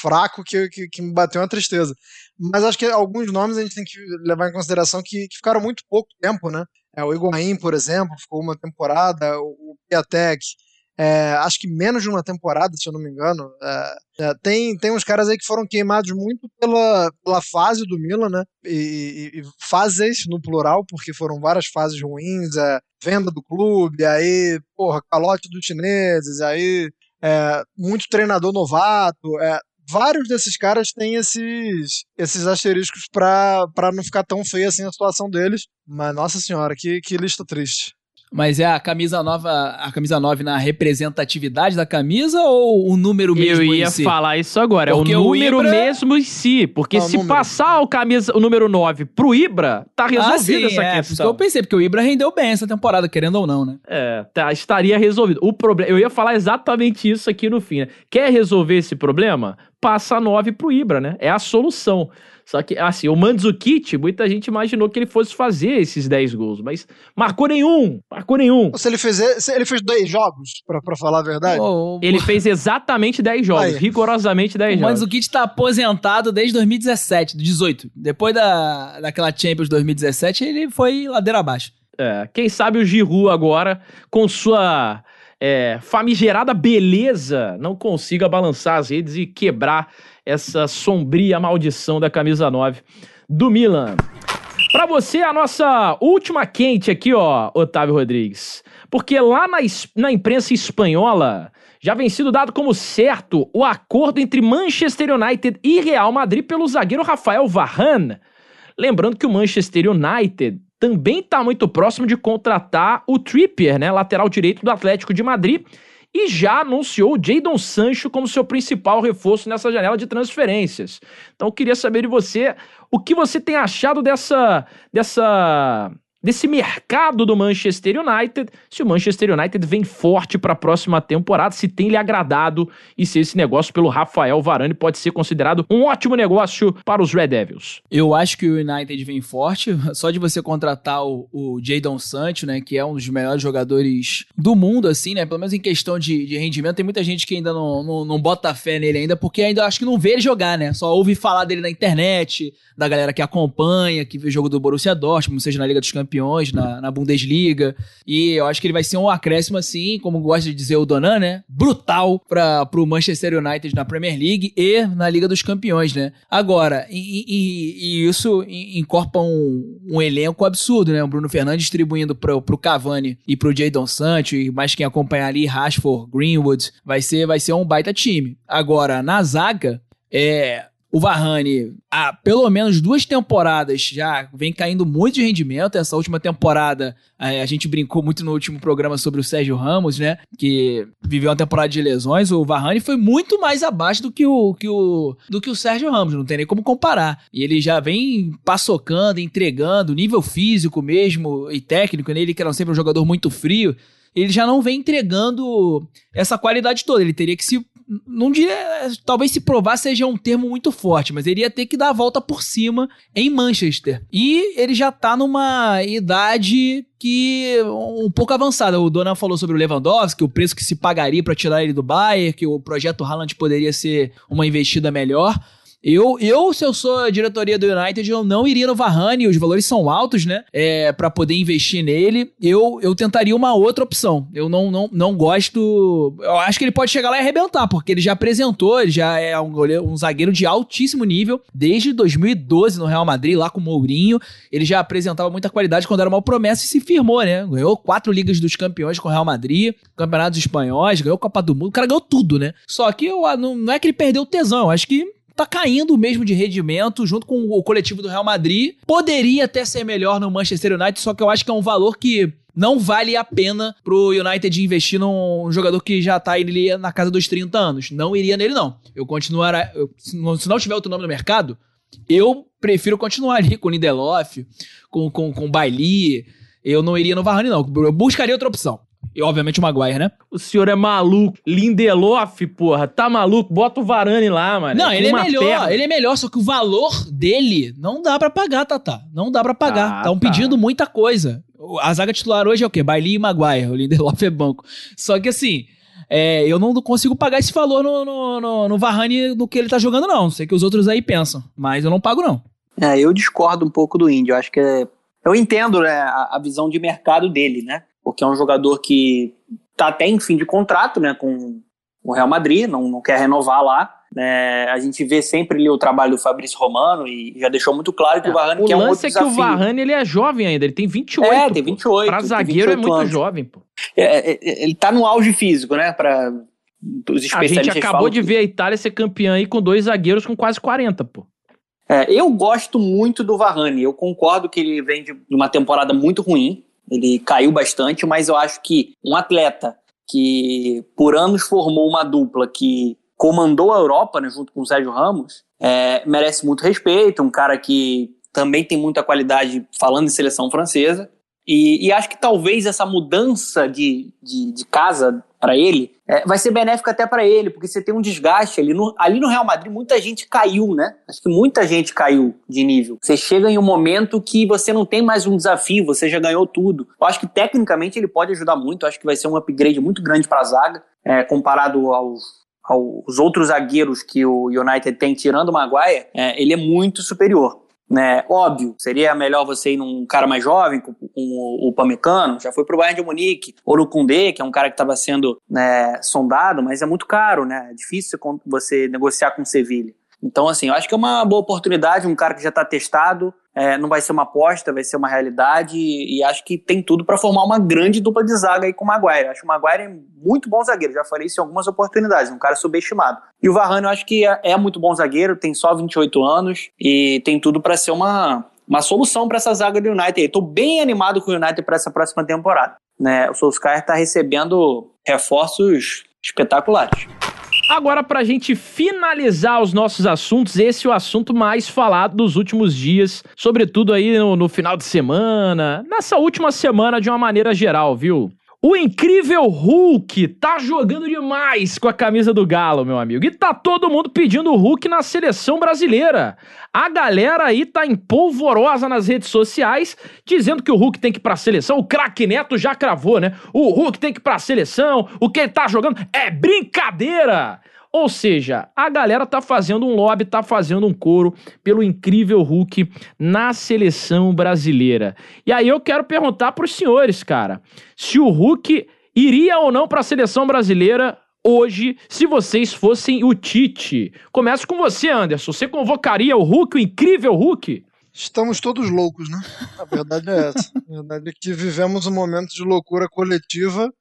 fraco que, que, que, me bateu uma tristeza. Mas acho que alguns nomes a gente tem que levar em consideração que, que ficaram muito pouco tempo, né? É, o Higuaín, por exemplo, ficou uma temporada, o, Piatek, é, acho que menos de uma temporada, se eu não me engano. É, é, tem, tem uns caras aí que foram queimados muito pela, pela fase do Milan, né? E, e, e fases no plural, porque foram várias fases ruins, é, venda do clube, aí, porra, calote dos chineses, aí é, muito treinador novato. É, vários desses caras têm esses, esses asteriscos pra, pra não ficar tão feia assim a situação deles. Mas, nossa senhora, que, que lista triste. Mas é a camisa nova, a camisa 9 na representatividade da camisa ou o número mesmo Eu ia em si? falar isso agora, Porque é o o número Ibra- mesmo em si, porque Ah, se número. passar o camisa o número 9 pro Ibra, tá resolvida ah, sim, essa é, por isso que questão. eu pensei, porque o Ibra rendeu bem essa temporada, querendo ou não, né? É, tá, estaria resolvido. O problema, eu ia falar exatamente isso aqui no fim, né? Quer resolver esse problema? Passa a 9 pro Ibra, né? É a solução. Só que, assim, o Mandzukic, muita gente imaginou que ele fosse fazer esses 10 gols, mas marcou nenhum, marcou nenhum. Se ele fez, se ele fez dois jogos, pra, pra falar a verdade. O, Ele fez exatamente 10 jogos, Aí. rigorosamente 10 o jogos. Mandzukic tá aposentado desde 2017, 18. Depois da, daquela Champions 2017, ele foi ladeira abaixo. É, quem sabe o Giroud agora, com sua é, famigerada beleza, não consiga balançar as redes e quebrar essa sombria maldição da camisa 9 do Milan. Pra você, a nossa última quente aqui, ó, Otávio Rodrigues. Porque lá na, na imprensa espanhola já vem sido dado como certo o acordo entre Manchester United e Real Madrid pelo zagueiro Rafael Varane. Lembrando que o Manchester United também está muito próximo de contratar o Trippier, né, lateral direito do Atlético de Madrid, e já anunciou Jadon Sancho como seu principal reforço nessa janela de transferências. Então eu queria saber de você o que você tem achado dessa dessa desse mercado do Manchester United, se o Manchester United vem forte para a próxima temporada, se tem lhe agradado e se esse negócio pelo Rafael Varane pode ser considerado um ótimo negócio para os Red Devils. Eu acho que o United vem forte, só de você contratar o, o Jadon Sancho, né, que é um dos melhores jogadores do mundo, assim, né, pelo menos em questão de, de rendimento, tem muita gente que ainda não, não, não bota fé nele ainda, porque ainda acho que não vê ele jogar, né, só ouve falar dele na internet, da galera que acompanha, que vê o jogo do Borussia Dortmund, seja na Liga dos Campeões, na, na Bundesliga, e eu acho que ele vai ser um acréscimo, assim, como gosta de dizer o Donan, né, brutal para pro Manchester United na Premier League e na Liga dos Campeões, né. Agora, e, e- e isso en- encorpa um, um elenco absurdo, né, o Bruno Fernandes distribuindo pro, pro Cavani e pro Jadon Sancho, e mais quem acompanhar ali, Rashford, Greenwood, vai ser, vai ser um baita time. Agora, na zaga, é... O Varane, há pelo menos duas temporadas já vem caindo muito de rendimento. Essa última temporada, eh, a gente brincou muito no último programa sobre o Sérgio Ramos, né? Que viveu uma temporada de lesões. O Varane foi muito mais abaixo do que o, que o, do que o Sérgio Ramos, não tem nem como comparar. E ele já vem paçocando, entregando, nível físico mesmo e técnico, né? Ele que era sempre um jogador muito frio ele já não vem entregando essa qualidade toda. Ele teria que se. Não diria. Talvez se provar seja um termo muito forte, mas ele ia ter que dar a volta por cima em Manchester. E ele já tá numa idade que. um pouco avançada. O Donan falou sobre o Lewandowski, o preço que se pagaria para tirar ele do Bayern, que o projeto Haaland poderia ser uma investida melhor. Eu, eu, se eu sou a diretoria do United, eu não iria no Varane, os valores são altos, né? É, para poder investir nele. Eu, eu tentaria uma outra opção. Eu não, não, não gosto. Eu acho que ele pode chegar lá e arrebentar, porque ele já apresentou, ele já é um, um zagueiro de altíssimo nível. Desde 2012 no Real Madrid, lá com o Mourinho. Ele já apresentava muita qualidade quando era uma promessa e se firmou, né? Ganhou quatro Ligas dos Campeões com o Real Madrid, campeonatos espanhóis, ganhou Copa do Mundo. O cara ganhou tudo, né? Só que eu, não, não é que ele perdeu o tesão, eu acho que tá caindo mesmo de rendimento junto com o coletivo do Real Madrid. Poderia até ser melhor no Manchester United, só que eu acho que é um valor que não vale a pena pro United investir num jogador que já tá ali na casa dos 30 anos. Não iria nele, não. Eu continuaria. eu- se não tiver outro nome no mercado, eu prefiro continuar ali com o Lindelof, com, com, com o Bailly. eu não iria no Varane, não. Eu buscaria outra opção. E, obviamente, o Maguire, né? O senhor é maluco. Lindelof, porra. Tá maluco? Bota o Varane lá, mano. Não, ele é melhor. perna. Ele é melhor, só que o valor dele não dá pra pagar, Tata. Não dá pra pagar. Ah, Estão tá. pedindo muita coisa. A zaga titular hoje é o quê? Bailey e Maguire. O Lindelof é banco. Só que assim, é, eu não consigo pagar esse valor no, no, no, no Varane do que ele tá jogando, não. Sei que os outros aí pensam. Mas eu não pago, não. É, eu discordo um pouco do Índio. Eu acho que é... Eu entendo né, a, a visão de mercado dele, né? Porque é um jogador que tá até em fim de contrato, né? Com o Real Madrid, não, não quer renovar lá. né? a gente vê sempre ali o trabalho do Fabrício Romano e já deixou muito claro que o Varane É, o quer um outro lance é que o desafio. Varane ele é jovem ainda, ele tem 28. É, tem pô. 28. Pra tem zagueiro é 28 muito anos. jovem, pô. É, é, ele tá no auge físico, né? Para os A especialistas gente acabou falam de ver a Itália ser campeã aí com dois zagueiros com quase 40, pô. É, eu gosto muito do Varane. Eu concordo que ele vem de uma temporada muito ruim. Ele caiu bastante, mas eu acho que um atleta que por anos formou uma dupla que comandou a Europa, né, junto com o Sérgio Ramos, é, merece muito respeito. Um cara que também tem muita qualidade falando em seleção francesa. E, e acho que talvez essa mudança de, de, de casa para ele é, vai ser benéfica até para ele, porque você tem um desgaste ali no, ali no Real Madrid. Muita gente caiu, né? Acho que muita gente caiu de nível. Você chega em um momento que você não tem mais um desafio, você já ganhou tudo. Eu acho que tecnicamente ele pode ajudar muito. Acho que vai ser um upgrade muito grande para a zaga, é, comparado aos, aos outros zagueiros que o United tem, tirando o Maguire. É, ele é muito superior né? Óbvio, seria melhor você ir num cara mais jovem, com, com o, Pamecano, já foi pro Bayern de Munique, ou no Koundé, que é um cara que estava sendo né, sondado, mas é muito caro, né? É difícil você negociar com o Sevilha. Então, assim, eu acho que é uma boa oportunidade, um cara que já está testado, é, não vai ser uma aposta, vai ser uma realidade, e, e acho que tem tudo para formar uma grande dupla de zaga aí com o Maguire. Acho que o Maguire é muito bom zagueiro, já falei isso em algumas oportunidades, um cara subestimado. E o Varane eu acho que é, é muito bom zagueiro, tem só 28 anos, e tem tudo para ser uma, uma solução para essa zaga do United. Estou bem animado com o United para essa próxima temporada. Né? O Solskjaer está recebendo reforços espetaculares. Agora, pra gente finalizar os nossos assuntos, esse é o assunto mais falado dos últimos dias, sobretudo aí no, no final de semana, nessa última semana de uma maneira geral, viu? O incrível Hulk tá jogando demais com a camisa do Galo, meu amigo. E tá todo mundo pedindo o Hulk na seleção brasileira. A galera aí tá em polvorosa nas redes sociais, dizendo que o Hulk tem que ir pra seleção. O craque Neto já cravou, né? O Hulk tem que ir pra seleção. O que ele tá jogando é brincadeira. Ou seja, a galera tá fazendo um lobby, tá fazendo um coro pelo incrível Hulk na seleção brasileira. E aí eu quero perguntar pros senhores, cara, se o Hulk iria ou não pra seleção brasileira hoje, se vocês fossem o Tite. Começo com você, Anderson. Você convocaria o Hulk, o incrível Hulk? Estamos todos loucos, né? A verdade é essa. A verdade é que vivemos um momento de loucura coletiva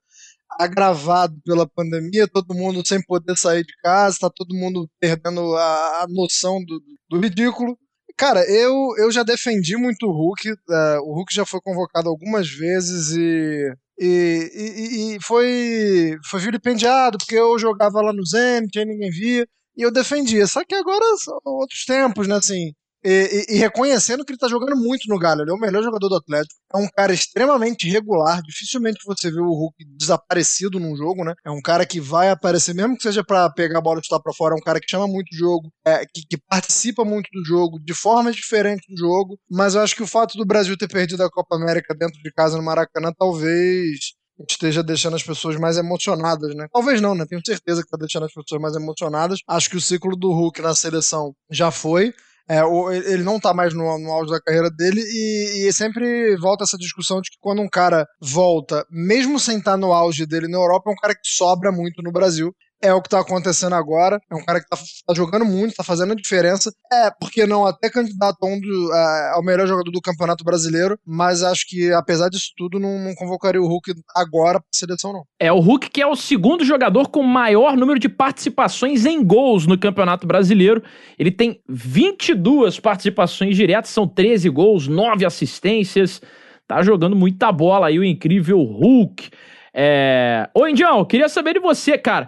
agravado pela pandemia, todo mundo sem poder sair de casa, tá todo mundo perdendo a, a noção do, do ridículo. Cara, eu, eu já defendi muito o Hulk, é, o Hulk já foi convocado algumas vezes e, e, e, e foi, foi vilipendiado porque eu jogava lá no Zenit, aí ninguém via, e eu defendia. Só que agora são outros tempos, né, assim, e, e- e reconhecendo que ele tá jogando muito no Galo, ele é o melhor jogador do Atlético. É um cara extremamente regular, dificilmente você vê o Hulk desaparecido num jogo, né? É um cara que vai aparecer, mesmo que seja pra pegar a bola e chutar pra fora, é um cara que chama muito o jogo, é, que, que participa muito do jogo, de formas diferentes do jogo. Mas eu acho que o fato do Brasil ter perdido a Copa América dentro de casa no Maracanã talvez esteja deixando as pessoas mais emocionadas, né? Talvez não, né? Tenho certeza que tá deixando as pessoas mais emocionadas. Acho que o ciclo do Hulk na seleção já foi. É, ele não tá mais no, no auge da carreira dele e, e sempre volta essa discussão de que quando um cara volta, mesmo sem estar no auge dele na Europa, é um cara que sobra muito no Brasil. É o que tá acontecendo agora. É um cara que tá, tá jogando muito, tá fazendo a diferença. É, porque não, até candidato um do- ao melhor jogador do Campeonato Brasileiro, mas acho que, apesar disso tudo, não, não convocaria o Hulk agora pra seleção, não. É o Hulk que é o segundo jogador com maior número de participações em gols no Campeonato Brasileiro. Ele tem 22 participações diretas, são 13 gols, 9 assistências. Tá jogando muita bola aí o incrível Hulk. É... Ô, Indião, queria saber de você, cara.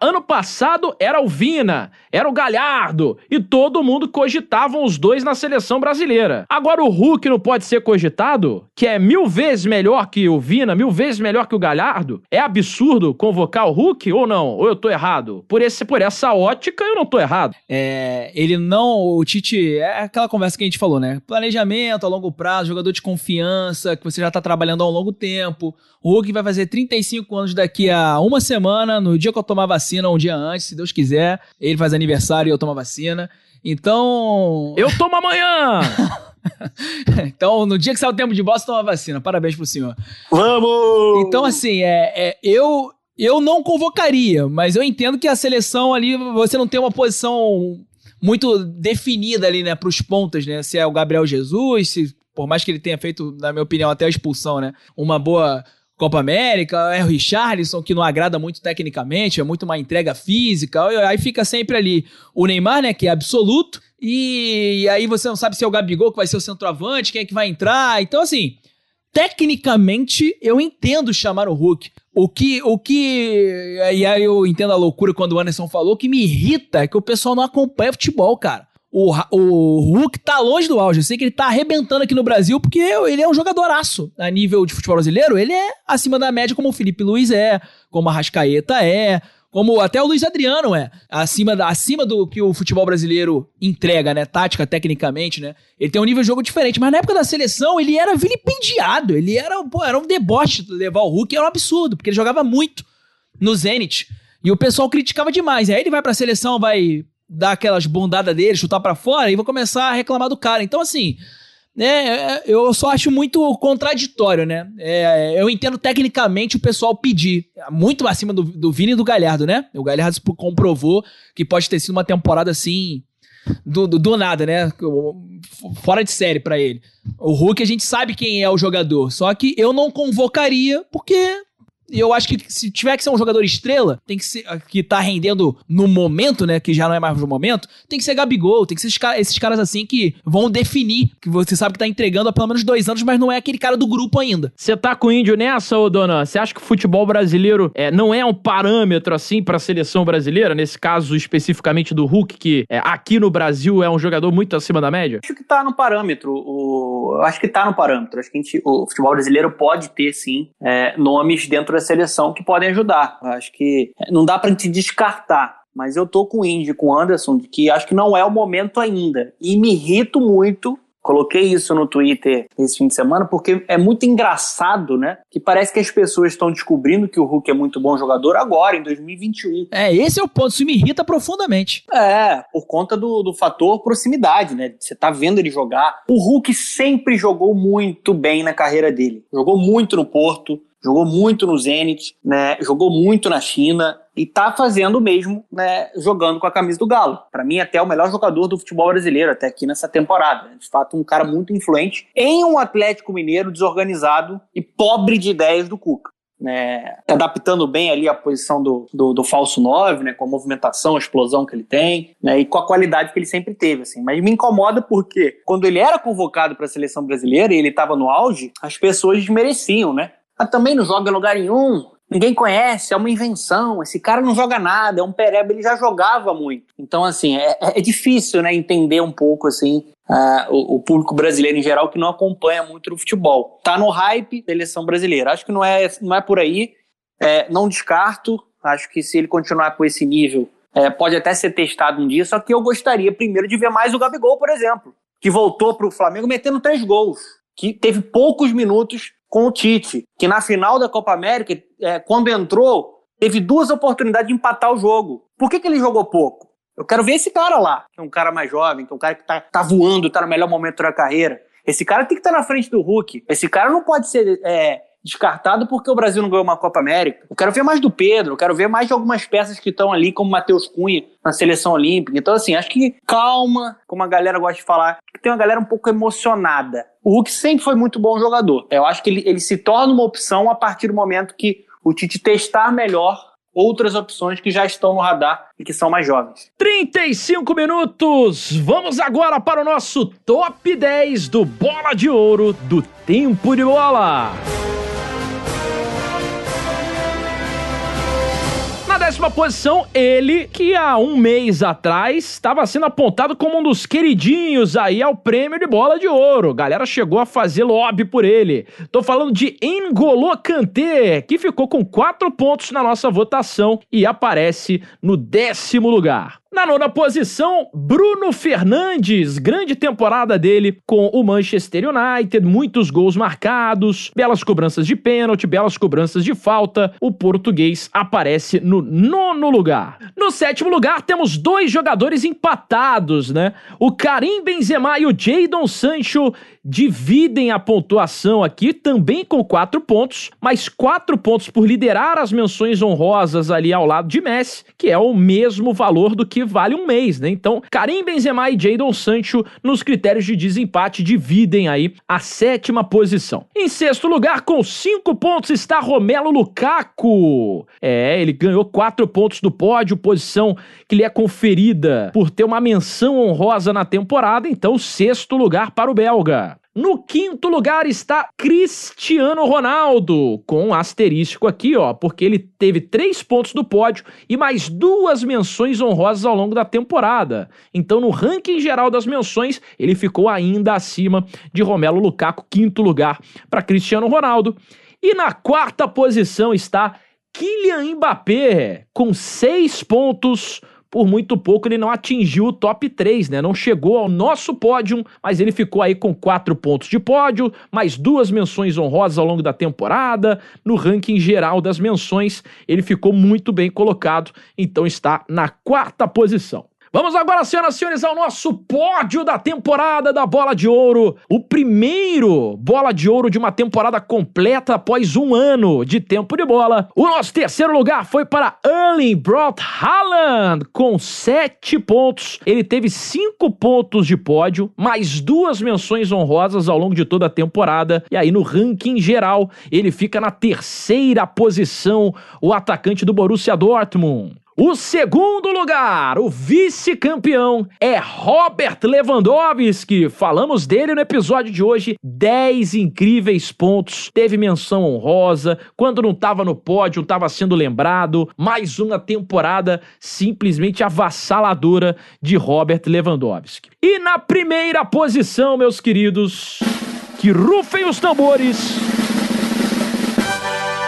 Ano passado era o Vina, era o Galhardo, e todo mundo cogitavam os dois na seleção brasileira. Agora o Hulk não pode ser cogitado? Que é mil vezes melhor que o Vina, mil vezes melhor que o Galhardo? É absurdo convocar o Hulk ou não? Ou eu tô errado? Por, esse, por essa ótica eu não tô errado. É, ele não. O Tite. É aquela conversa que a gente falou, né? Planejamento a longo prazo, jogador de confiança, que você já tá trabalhando há um longo tempo. O Hulk vai fazer 35 anos daqui a uma semana, no dia que eu tomar vacina, um dia antes, se Deus quiser. Ele faz aniversário e eu tomo vacina. Então. Eu tomo amanhã! então, no dia que sair o tempo de bosta, toma vacina. Parabéns pro senhor. Vamos! Então, assim, é, é, eu, eu não convocaria, mas eu entendo que a seleção ali, você não tem uma posição muito definida ali, né, pros pontas, né? Se é o Gabriel Jesus, se, por mais que ele tenha feito, na minha opinião, até a expulsão, né? Uma boa Copa América, é o Richarlison, que não agrada muito tecnicamente, é muito uma entrega física, aí fica sempre ali. O Neymar, né, que é absoluto, e aí você não sabe se é o Gabigol que vai ser o centroavante, quem é que vai entrar, então assim, tecnicamente eu entendo chamar o Hulk, o que, o que, e aí eu entendo a loucura quando o Anderson falou, que me irrita é que o pessoal não acompanha futebol, cara. O, o Hulk tá longe do auge. Eu sei que ele tá arrebentando aqui no Brasil porque ele é um jogadoraço. A nível de futebol brasileiro, ele é acima da média, como o Felipe Luiz é, como a Rascaeta é, como até o Luiz Adriano é, acima, da, acima do que o futebol brasileiro entrega, né? Tática, tecnicamente, né? Ele tem um nível de jogo diferente, mas na época da seleção ele era vilipendiado, ele era, pô, era um deboche levar o Hulk, era um absurdo, porque ele jogava muito no Zenit. E o pessoal criticava demais. Aí ele vai pra seleção, vai dar aquelas bundadas dele, chutar para fora e vou começar a reclamar do cara. Então, assim, né, eu só acho muito contraditório, né? É, eu entendo tecnicamente o pessoal pedir, muito acima do, do Vini e do Galhardo, né? O Galhardo comprovou que pode ter sido uma temporada assim. Do, do, do nada, né? Fora de série para ele. O Hulk a gente sabe quem é o jogador, só que eu não convocaria porque e eu acho que se tiver que ser um jogador estrela, tem que ser que tá rendendo no momento, né? Que já não é mais no momento, tem que ser Gabigol, tem que ser esses, esses caras assim que vão definir, que você sabe que tá entregando há pelo menos dois anos, mas não é aquele cara do grupo ainda. Você tá com o índio nessa, ô dona? Você acha que o futebol brasileiro é, não é um parâmetro assim pra seleção brasileira? Nesse caso especificamente do Hulk, que é, aqui no Brasil é um jogador muito acima da média? Acho que tá no parâmetro. O... Acho que tá no parâmetro. Acho que gente, o futebol brasileiro pode ter, sim, é, nomes dentro da seleção que podem ajudar. Acho que não dá para gente descartar. Mas eu tô com o Indy, com o Anderson, de que acho que não é o momento ainda. E me irrito muito Coloquei isso no Twitter esse fim de semana porque é muito engraçado, né? Que parece que as pessoas estão descobrindo que o Hulk é muito bom jogador agora, em 2021. É, esse é o ponto. Isso me irrita profundamente. É, por conta do, do fator proximidade, né? Você tá vendo ele jogar. O Hulk sempre jogou muito bem na carreira dele. Jogou muito no Porto, jogou muito no Zenit, né? Jogou muito na China e tá fazendo o mesmo, né? Jogando com a camisa do Galo. Para mim, até o melhor jogador do futebol brasileiro até aqui nessa temporada. De fato, um cara muito influente em um Atlético Mineiro desorganizado e pobre de ideias do Cuca. Né, adaptando bem ali a posição do, do, do, falso 9, né, com a movimentação, a explosão que ele tem, né, e com a qualidade que ele sempre teve, assim. Mas me incomoda porque quando ele era convocado para a seleção brasileira e ele estava no auge, as pessoas desmereciam, né? Mas também não joga em lugar nenhum, ninguém conhece, é uma invenção, esse cara não joga nada, é um pereba, ele já jogava muito. Então, assim, é, é difícil, né, entender um pouco, assim, uh, o, o, público brasileiro em geral que não acompanha muito o futebol. Tá no hype da eleição brasileira. Acho que não é, não é por aí, é, não descarto, acho que se ele continuar com esse nível, é, pode até ser testado um dia, só que eu gostaria primeiro de ver mais o Gabigol, por exemplo, que voltou para o Flamengo metendo três gols, que teve poucos minutos com o Tite, que na final da Copa América, é, quando entrou, teve duas oportunidades de empatar o jogo. Por que, que ele jogou pouco? Eu quero ver esse cara lá, que é um cara mais jovem, que é um cara que tá, tá voando, tá no melhor momento da carreira. Esse cara tem que estar tá na frente do Hulk. Esse cara não pode ser é, descartado porque o Brasil não ganhou uma Copa América. Eu quero ver mais do Pedro, eu quero ver mais de algumas peças que estão ali, como Matheus Cunha na seleção olímpica. Então, assim, acho que calma, como a galera gosta de falar, que tem uma galera um pouco emocionada. O Hulk sempre foi muito bom jogador. Eu acho que ele, ele se torna uma opção a partir do momento que o Tite testar melhor outras opções que já estão no radar e que são mais jovens. 35 minutos! Vamos agora para o nosso top 10 do Bola de Ouro do Tempo de Bola. Décima posição, ele, que há um mês atrás estava sendo apontado como um dos queridinhos aí ao prêmio de bola de ouro. Galera chegou a fazer lobby por ele. Tô falando de N'Golo Kanté, que ficou com quatro pontos na nossa votação e aparece no décimo lugar. Na nona posição, Bruno Fernandes, grande temporada dele com o Manchester United, muitos gols marcados, belas cobranças de pênalti, belas cobranças de falta. O português aparece no nono lugar. No sétimo lugar, temos dois jogadores empatados, né? O Karim Benzema e o Jadon Sancho dividem a pontuação aqui também com quatro pontos, mas quatro pontos por liderar as menções honrosas ali ao lado de Messi, que é o mesmo valor do que vale um mês, né? Então, Karim Benzema e Jadon Sancho nos critérios de desempate dividem aí a sétima posição. Em sexto lugar, com cinco pontos, está Romelo Lukaku. É, ele ganhou quatro pontos do pódio, posição que lhe é conferida por ter uma menção honrosa na temporada, então sexto lugar para o belga. No quinto lugar está Cristiano Ronaldo, com um asterístico aqui, ó, porque ele teve três pontos do pódio e mais duas menções honrosas ao longo da temporada. Então, no ranking geral das menções, ele ficou ainda acima de Romelo Lukaku, quinto lugar para Cristiano Ronaldo. E na quarta posição está Kylian Mbappé, com seis pontos por muito pouco ele não atingiu o top 3, né? Não chegou ao nosso pódio, mas ele ficou aí com quatro pontos de pódio, mais duas menções honrosas ao longo da temporada. No ranking geral das menções, ele ficou muito bem colocado, então está na quarta posição. Vamos agora, senhoras e senhores, ao nosso pódio da temporada da Bola de Ouro. O primeiro Bola de Ouro de uma temporada completa após um ano de tempo de bola. O nosso terceiro lugar foi para Erling Brot Haaland, com sete pontos. Ele teve cinco pontos de pódio, mais duas menções honrosas ao longo de toda a temporada. E aí, no ranking geral, ele fica na terceira posição, o atacante do Borussia Dortmund. O segundo lugar, o vice-campeão, é Robert Lewandowski. Falamos dele no episódio de hoje. 10 incríveis pontos, teve menção honrosa. Quando não estava no pódio, estava sendo lembrado. Mais uma temporada simplesmente avassaladora de Robert Lewandowski. E na primeira posição, meus queridos, que rufem os tambores.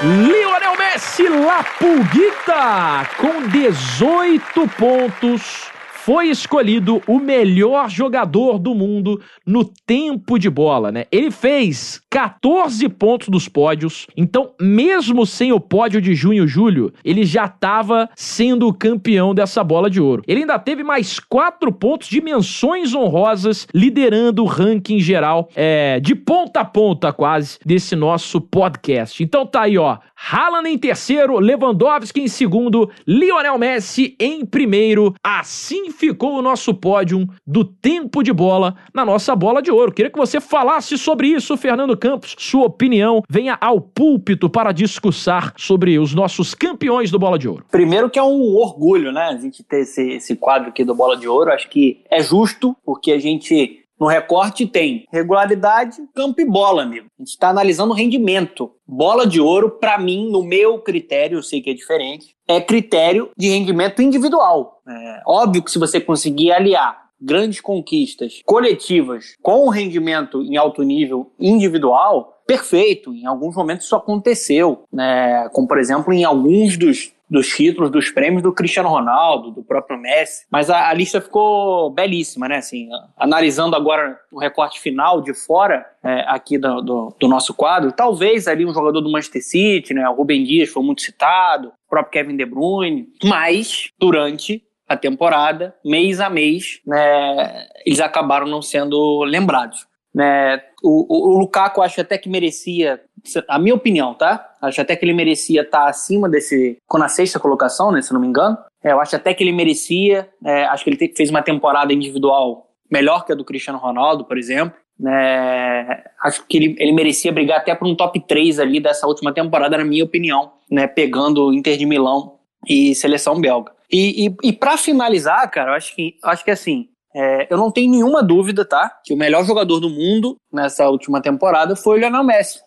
Lionel Messi La Pulguita com 18 pontos foi escolhido o melhor jogador do mundo no tempo de bola, né? Ele fez 14 pontos dos pódios, então mesmo sem o pódio de junho e julho, ele já estava sendo o campeão dessa bola de ouro. Ele ainda teve mais 4 pontos de menções honrosas, liderando o ranking geral, é, de ponta a ponta quase, desse nosso podcast. Então tá aí, ó, Haaland em terceiro, Lewandowski em segundo, Lionel Messi em primeiro, assim ficou o nosso pódio do tempo de bola na nossa bola de ouro. Queria que você falasse sobre isso, Fernando Campos. Sua opinião, venha ao púlpito para discussar sobre os nossos campeões do Bola de Ouro. Primeiro que é um orgulho, né, a gente ter esse, esse quadro aqui do Bola de Ouro. Acho que é justo, porque a gente no recorte tem regularidade, campo e bola, amigo. A gente está analisando o rendimento. Bola de ouro, para mim, no meu critério, eu sei que é diferente, é critério de rendimento individual. É óbvio que se você conseguir aliar grandes conquistas coletivas com o rendimento em alto nível individual, perfeito. Em alguns momentos isso aconteceu, né? como por exemplo em alguns dos dos títulos, dos prêmios do Cristiano Ronaldo, do próprio Messi. Mas a, a, lista ficou belíssima, né? Assim, analisando agora o recorte final de fora é, aqui do, do, do, nosso quadro, talvez ali um jogador do Manchester City, né? O Rubem Dias foi muito citado, o próprio Kevin De Bruyne, mas durante a temporada, mês a mês, né, eles acabaram não sendo lembrados. Né? O, o, o Lukaku acho até que merecia, a minha opinião, tá? Acho até que ele merecia estar acima desse, com na sexta colocação, né, se não me engano. É, eu acho até que ele merecia, é, acho que ele fez uma temporada individual melhor que a do Cristiano Ronaldo, por exemplo. né acho que ele, ele merecia brigar até por um top 3 ali dessa última temporada, na minha opinião, né, pegando Inter de Milão e seleção belga. E, e, e para finalizar, cara, acho que, acho que assim, é, eu não tenho nenhuma dúvida, tá? Que o melhor jogador do mundo nessa última temporada foi o Lionel Messi.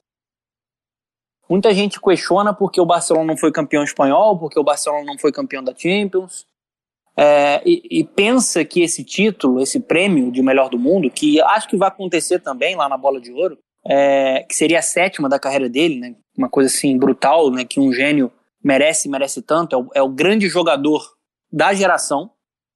Muita gente questiona porque o Barcelona não foi campeão espanhol, porque o Barcelona não foi campeão da Champions. É, e, e, pensa que esse título, esse prêmio de melhor do mundo, que acho que vai acontecer também lá na Bola de Ouro, é, que seria a sétima da carreira dele, né? Uma coisa assim brutal, né? Que um gênio merece, merece tanto. É o, é o grande jogador da geração.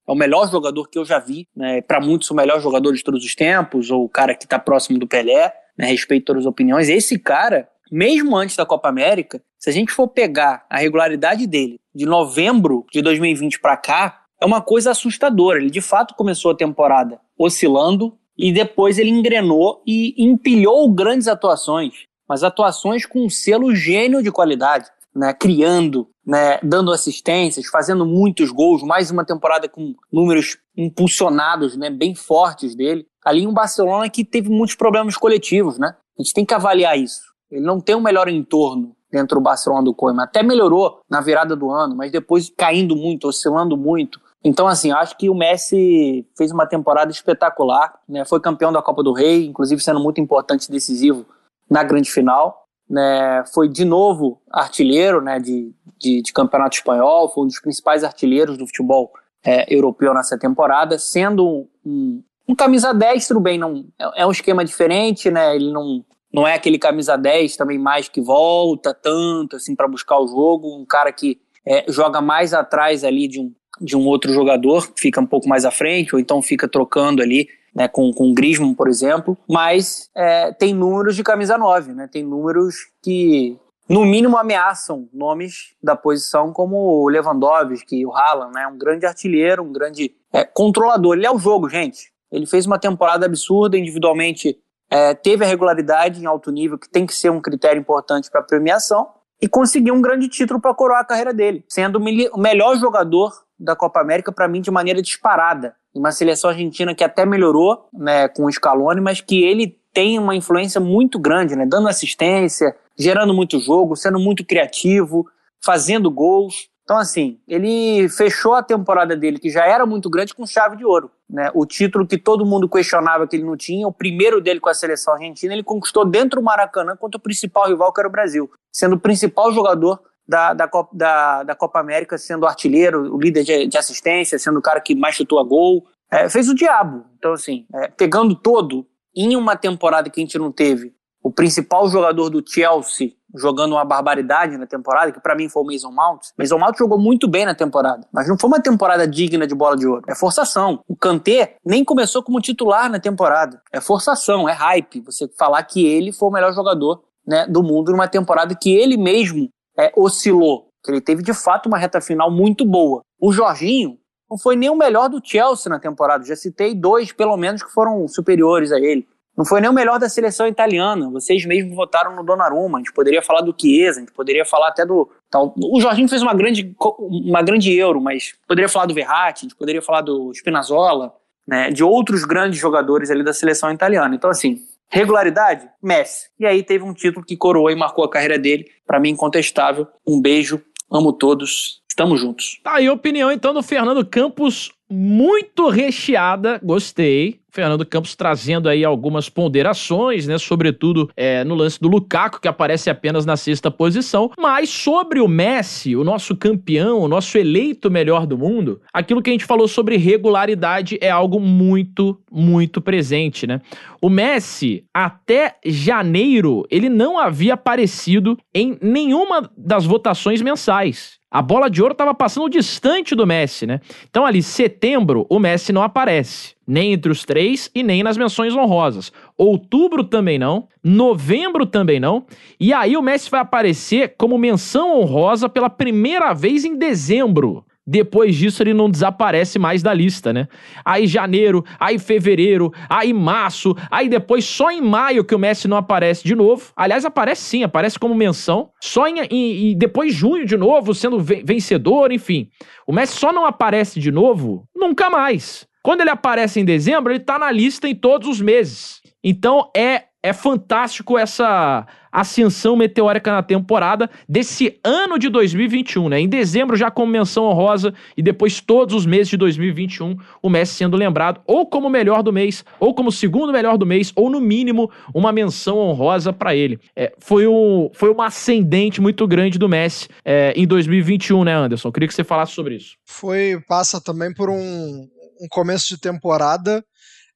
É o melhor jogador que eu já vi, né? Para muitos, o melhor jogador de todos os tempos, ou o cara que está próximo do Pelé, né? Respeito todas as opiniões. Esse cara, mesmo antes da Copa América, se a gente for pegar a regularidade dele de novembro de 2020 para cá, é uma coisa assustadora. Ele de fato começou a temporada oscilando e depois ele engrenou e empilhou grandes atuações, mas atuações com um selo gênio de qualidade, né? criando, né? dando assistências, fazendo muitos gols, mais uma temporada com números impulsionados, né? bem fortes dele. Ali um Barcelona que teve muitos problemas coletivos, né? A gente tem que avaliar isso. Ele não tem o um melhor entorno dentro do Barcelona do Koeman. Até melhorou na virada do ano, mas depois caindo muito, oscilando muito. Então, assim, acho que o Messi fez uma temporada espetacular, né? Foi campeão da Copa do Rei, inclusive sendo muito importante e decisivo na grande final. Né? Foi de novo artilheiro né? de, de, de campeonato espanhol, foi um dos principais artilheiros do futebol é, europeu nessa temporada, sendo um, um camisa 10, tudo bem, não, é, é um esquema diferente, né? Ele não, não é aquele camisa 10 também mais que volta tanto assim para buscar o jogo, um cara que é, joga mais atrás ali de um, de um outro jogador, fica um pouco mais à frente, ou então fica trocando ali né, com, com o Griezmann, por exemplo, mas é, tem números de camisa 9, né, tem números que no mínimo ameaçam nomes da posição como o Lewandowski, o Haaland, né, um grande artilheiro, um grande é, controlador, ele é o jogo, gente, ele fez uma temporada absurda, individualmente é, teve a regularidade em alto nível, que tem que ser um critério importante para premiação, e conseguiu um grande título para coroar a carreira dele, sendo o melhor jogador da Copa América para mim de maneira disparada. Uma seleção argentina que até melhorou né, com o Scaloni, mas que ele tem uma influência muito grande, né, dando assistência, gerando muito jogo, sendo muito criativo, fazendo gols. Então, assim, ele fechou a temporada dele, que já era muito grande, com chave de ouro. Né? O título que todo mundo questionava que ele não tinha, o primeiro dele com a seleção argentina, ele conquistou dentro do Maracanã contra o principal rival, que era o Brasil, sendo o principal jogador da, da, Copa, da, da Copa América, sendo artilheiro, o líder de, de assistência, sendo o cara que mais chutou a gol. É, fez o diabo. Então, assim, é, pegando todo, em uma temporada que a gente não teve o principal jogador do Chelsea jogando uma barbaridade na temporada, que para mim foi o Mason Mount. Mason Mount jogou muito bem na temporada, mas não foi uma temporada digna de bola de ouro. É forçação. O Kanté nem começou como titular na temporada. É forçação, é hype. Você falar que ele foi o melhor jogador né, do mundo numa temporada que ele mesmo é, oscilou. Que ele teve de fato uma reta final muito boa. O Jorginho não foi nem o melhor do Chelsea na temporada. Já citei dois, pelo menos, que foram superiores a ele. Não foi nem o melhor da seleção italiana. Vocês mesmos votaram no Donnarumma. A gente poderia falar do Chiesa, a gente poderia falar até do. O Jorginho fez uma grande, uma grande euro, mas poderia falar do Verratti, a gente poderia falar do Spinazzola, né, de outros grandes jogadores ali da seleção italiana. Então, assim, regularidade, Messi. E aí teve um título que coroou e marcou a carreira dele. Para mim, incontestável. Um beijo, amo todos. Estamos juntos. Tá aí a opinião então do Fernando Campos, muito recheada, gostei. Fernando Campos trazendo aí algumas ponderações, né? Sobretudo é, no lance do Lukaku, que aparece apenas na sexta posição. Mas sobre o Messi, o nosso campeão, o nosso eleito melhor do mundo, aquilo que a gente falou sobre regularidade é algo muito, muito presente, né? O Messi, até janeiro, ele não havia aparecido em nenhuma das votações mensais. A bola de ouro estava passando distante do Messi, né? Então ali, setembro, o Messi não aparece. Nem entre os três e nem nas menções honrosas. Outubro também não. Novembro também não. E aí o Messi vai aparecer como menção honrosa pela primeira vez em dezembro. Depois disso, ele não desaparece mais da lista, né? Aí janeiro, aí fevereiro, aí março, aí depois só em maio que o Messi não aparece de novo. Aliás, aparece sim, aparece como menção. Só em, em, em depois junho de novo, sendo vencedor, enfim. O Messi só não aparece de novo nunca mais. Quando ele aparece em dezembro, ele tá na lista em todos os meses. Então é é fantástico essa ascensão meteórica na temporada desse ano de 2021, né? Em dezembro já como menção honrosa e depois todos os meses de 2021 o Messi sendo lembrado ou como melhor do mês, ou como segundo melhor do mês, ou no mínimo uma menção honrosa para ele. É, foi, um, foi uma ascendente muito grande do Messi é, em 2021, né, Anderson? Queria que você falasse sobre isso. Foi, passa também por um, um começo de temporada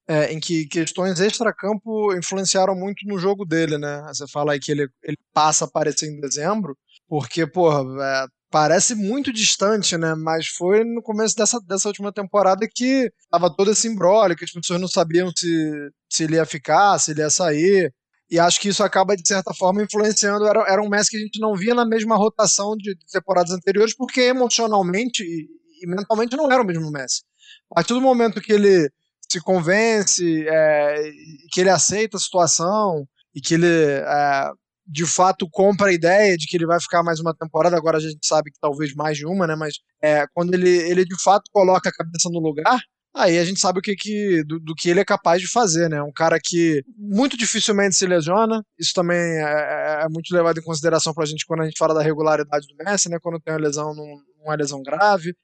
é, em que questões extracampo influenciaram muito no jogo dele, né? Você fala aí que ele, ele passa a aparecer em dezembro, porque, porra, é, parece muito distante, né? Mas foi no começo dessa, dessa última temporada que tava todo esse embrólio, que as pessoas não sabiam se, se ele ia ficar, se ele ia sair. E acho que isso acaba, de certa forma, influenciando. Era, era um Messi que a gente não via na mesma rotação de temporadas anteriores, porque emocionalmente e, e mentalmente não era o mesmo Messi. A partir do momento que ele se convence, é, que ele aceita a situação e que ele é, de fato compra a ideia de que ele vai ficar mais uma temporada. Agora a gente sabe que talvez mais de uma, né? Mas é, quando ele, ele de fato coloca a cabeça no lugar, aí a gente sabe o que, que do, do, que ele é capaz de fazer, né? Um cara que muito dificilmente se lesiona. Isso também é, é, é muito levado em consideração para a gente quando a gente fala da regularidade do Messi, né? Quando tem uma lesão, não é lesão grave.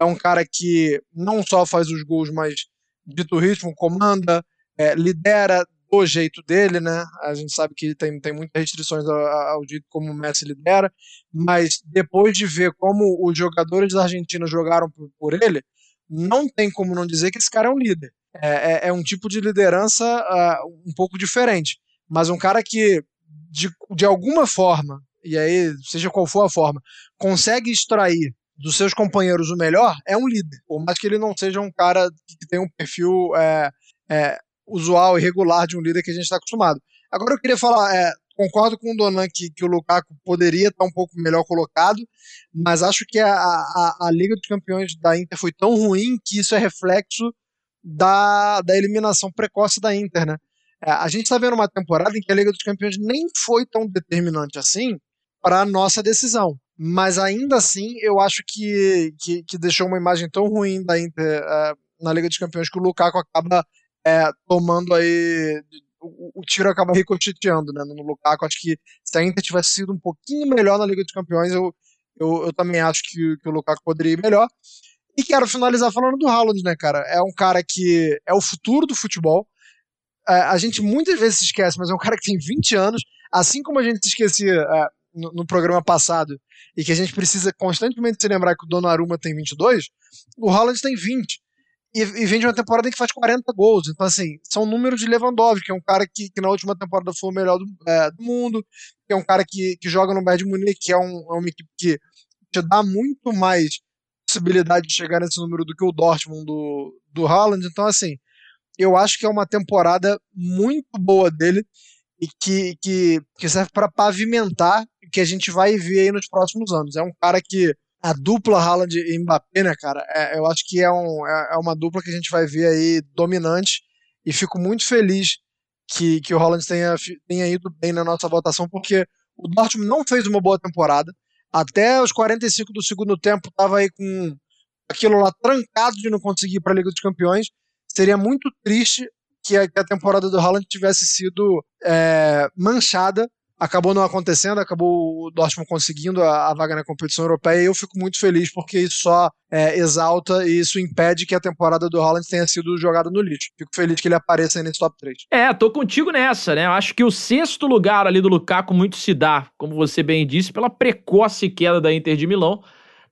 É um cara que não só faz os gols, mas dito ritmo, comanda, é, lidera do jeito dele, né? A gente sabe que tem, tem muitas restrições ao, ao como o Messi lidera, mas depois de ver como os jogadores da Argentina jogaram por, por ele, não tem como não dizer que esse cara é um líder. É, é, é um tipo de liderança uh, um pouco diferente, mas um cara que, de, de alguma forma, e aí, seja qual for a forma, consegue extrair dos seus companheiros o melhor, é um líder. Por mais que ele não seja um cara que tem um perfil é, é, usual e regular de um líder que a gente está acostumado. Agora eu queria falar, é, concordo com o Donan que, que o Lukaku poderia estar um pouco melhor colocado, mas acho que a, a, a Liga dos Campeões da Inter foi tão ruim que isso é reflexo da, da eliminação precoce da Inter, né? É, a gente está vendo uma temporada em que a Liga dos Campeões nem foi tão determinante assim para a nossa decisão mas ainda assim eu acho que, que, que, deixou uma imagem tão ruim da Inter é, na Liga dos Campeões que o Lukaku acaba é, tomando aí. O, o, tiro acaba ricocheteando né, no Lukaku. Acho que se a Inter tivesse sido um pouquinho melhor na Liga dos Campeões, eu, eu, eu também acho que, que o Lukaku poderia ir melhor. E quero finalizar falando do Haaland, né, cara? É um cara que é o futuro do futebol. É, a gente muitas vezes se esquece, mas é um cara que tem 20 anos. Assim como a gente se esquecia é, no, no, programa passado, e que a gente precisa constantemente se lembrar que o Donnarumma tem 22, o Haaland tem 20. E, e vem de uma temporada em que faz 40 gols. Então, assim, são números de Lewandowski, que é um cara que, que na última temporada foi o melhor do, é, do mundo, que é um cara que, que joga no Bayern de Munique, que é, um, é uma equipe que te dá muito mais possibilidade de chegar nesse número do que o Dortmund do, do Haaland. Então, assim, eu acho que é uma temporada muito boa dele e que, que, que serve para pavimentar que a gente vai ver aí nos próximos anos. É um cara que a dupla Haaland e Mbappé, né, cara, é, eu acho que é, um, é, é uma dupla que a gente vai ver aí dominante e fico muito feliz que, que o Haaland tenha, tenha ido bem na nossa votação, porque o Dortmund não fez uma boa temporada. Até os 45 do segundo tempo estava aí com aquilo lá trancado de não conseguir ir para a Liga dos Campeões. Seria muito triste que a, que a temporada do Haaland tivesse sido é, manchada. Acabou não acontecendo, acabou o Dortmund conseguindo a, a, vaga na competição europeia e eu fico muito feliz porque isso só é, exalta e isso impede que a temporada do Haaland tenha sido jogada no lixo. Fico feliz que ele apareça aí nesse top 3. É, tô contigo nessa, né? Eu acho que o sexto lugar ali do Lukaku muito se dá, como você bem disse, pela precoce queda da Inter de Milão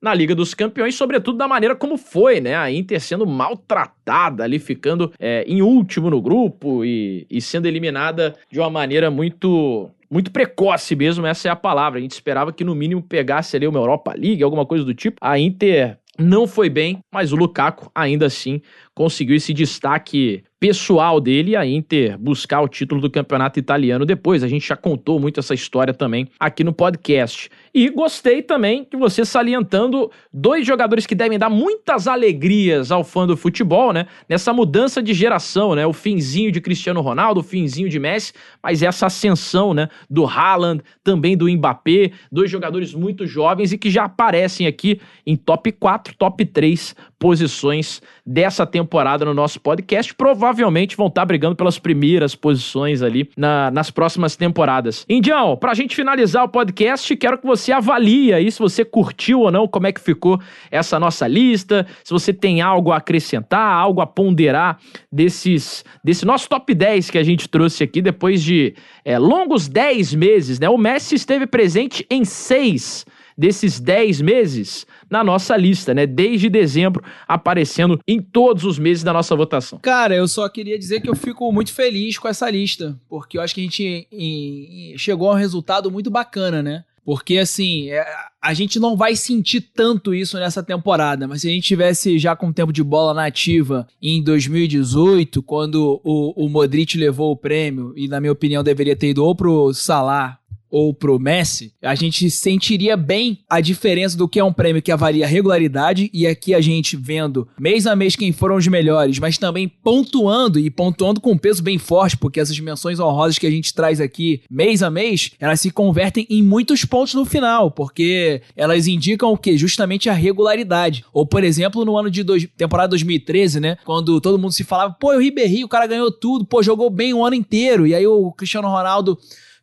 na Liga dos Campeões, sobretudo da maneira como foi, né? A Inter sendo maltratada ali, ficando é, em último no grupo e, e sendo eliminada de uma maneira muito muito precoce mesmo, essa é a palavra. A gente esperava que no mínimo pegasse ali uma Europa League, alguma coisa do tipo. A Inter não foi bem, mas o Lukaku ainda assim conseguiu esse destaque pessoal dele e a Inter buscar o título do campeonato italiano depois. A gente já contou muito essa história também aqui no podcast. E gostei também de você salientando dois jogadores que devem dar muitas alegrias ao fã do futebol, né? Nessa mudança de geração, né? O finzinho de Cristiano Ronaldo, o finzinho de Messi, mas essa ascensão, né? Do Haaland, também do Mbappé, dois jogadores muito jovens e que já aparecem aqui em top 4, top 3 posições dessa temporada no nosso podcast. Provavelmente vão estar brigando pelas primeiras posições ali na- nas próximas temporadas. Indião, pra gente finalizar o podcast, quero que você avalie aí se você curtiu ou não, como é que ficou essa nossa lista, se você tem algo a acrescentar, algo a ponderar desses, desse nosso top 10 que a gente trouxe aqui depois de é, longos 10 meses, né? O Messi esteve presente em seis desses 10 meses na nossa lista, né? Desde dezembro, aparecendo em todos os meses da nossa votação. Cara, eu só queria dizer que eu fico muito feliz com essa lista, porque eu acho que a gente em- em- chegou a um resultado muito bacana, né? Porque, assim, é, a gente não vai sentir tanto isso nessa temporada, mas se a gente tivesse já com tempo de bola na ativa em 2018, quando o, o Modric levou o prêmio, e na minha opinião deveria ter ido ou pro Salah ou pro Messi, a gente sentiria bem a diferença do que é um prêmio que avalia regularidade e aqui a gente vendo mês a mês quem foram os melhores, mas também pontuando e pontuando com um peso bem forte, porque essas menções honrosas que a gente traz aqui mês a mês, elas se convertem em muitos pontos no final, porque elas indicam o que? Justamente a regularidade. Ou, por exemplo, no ano de dois, temporada 2013, né? Quando todo mundo se falava, pô, o Ribéry, o cara ganhou tudo, pô, jogou bem o ano inteiro. E aí o Cristiano Ronaldo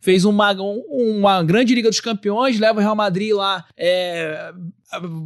fez uma, um- uma grande Liga dos Campeões, leva o Real Madrid lá é,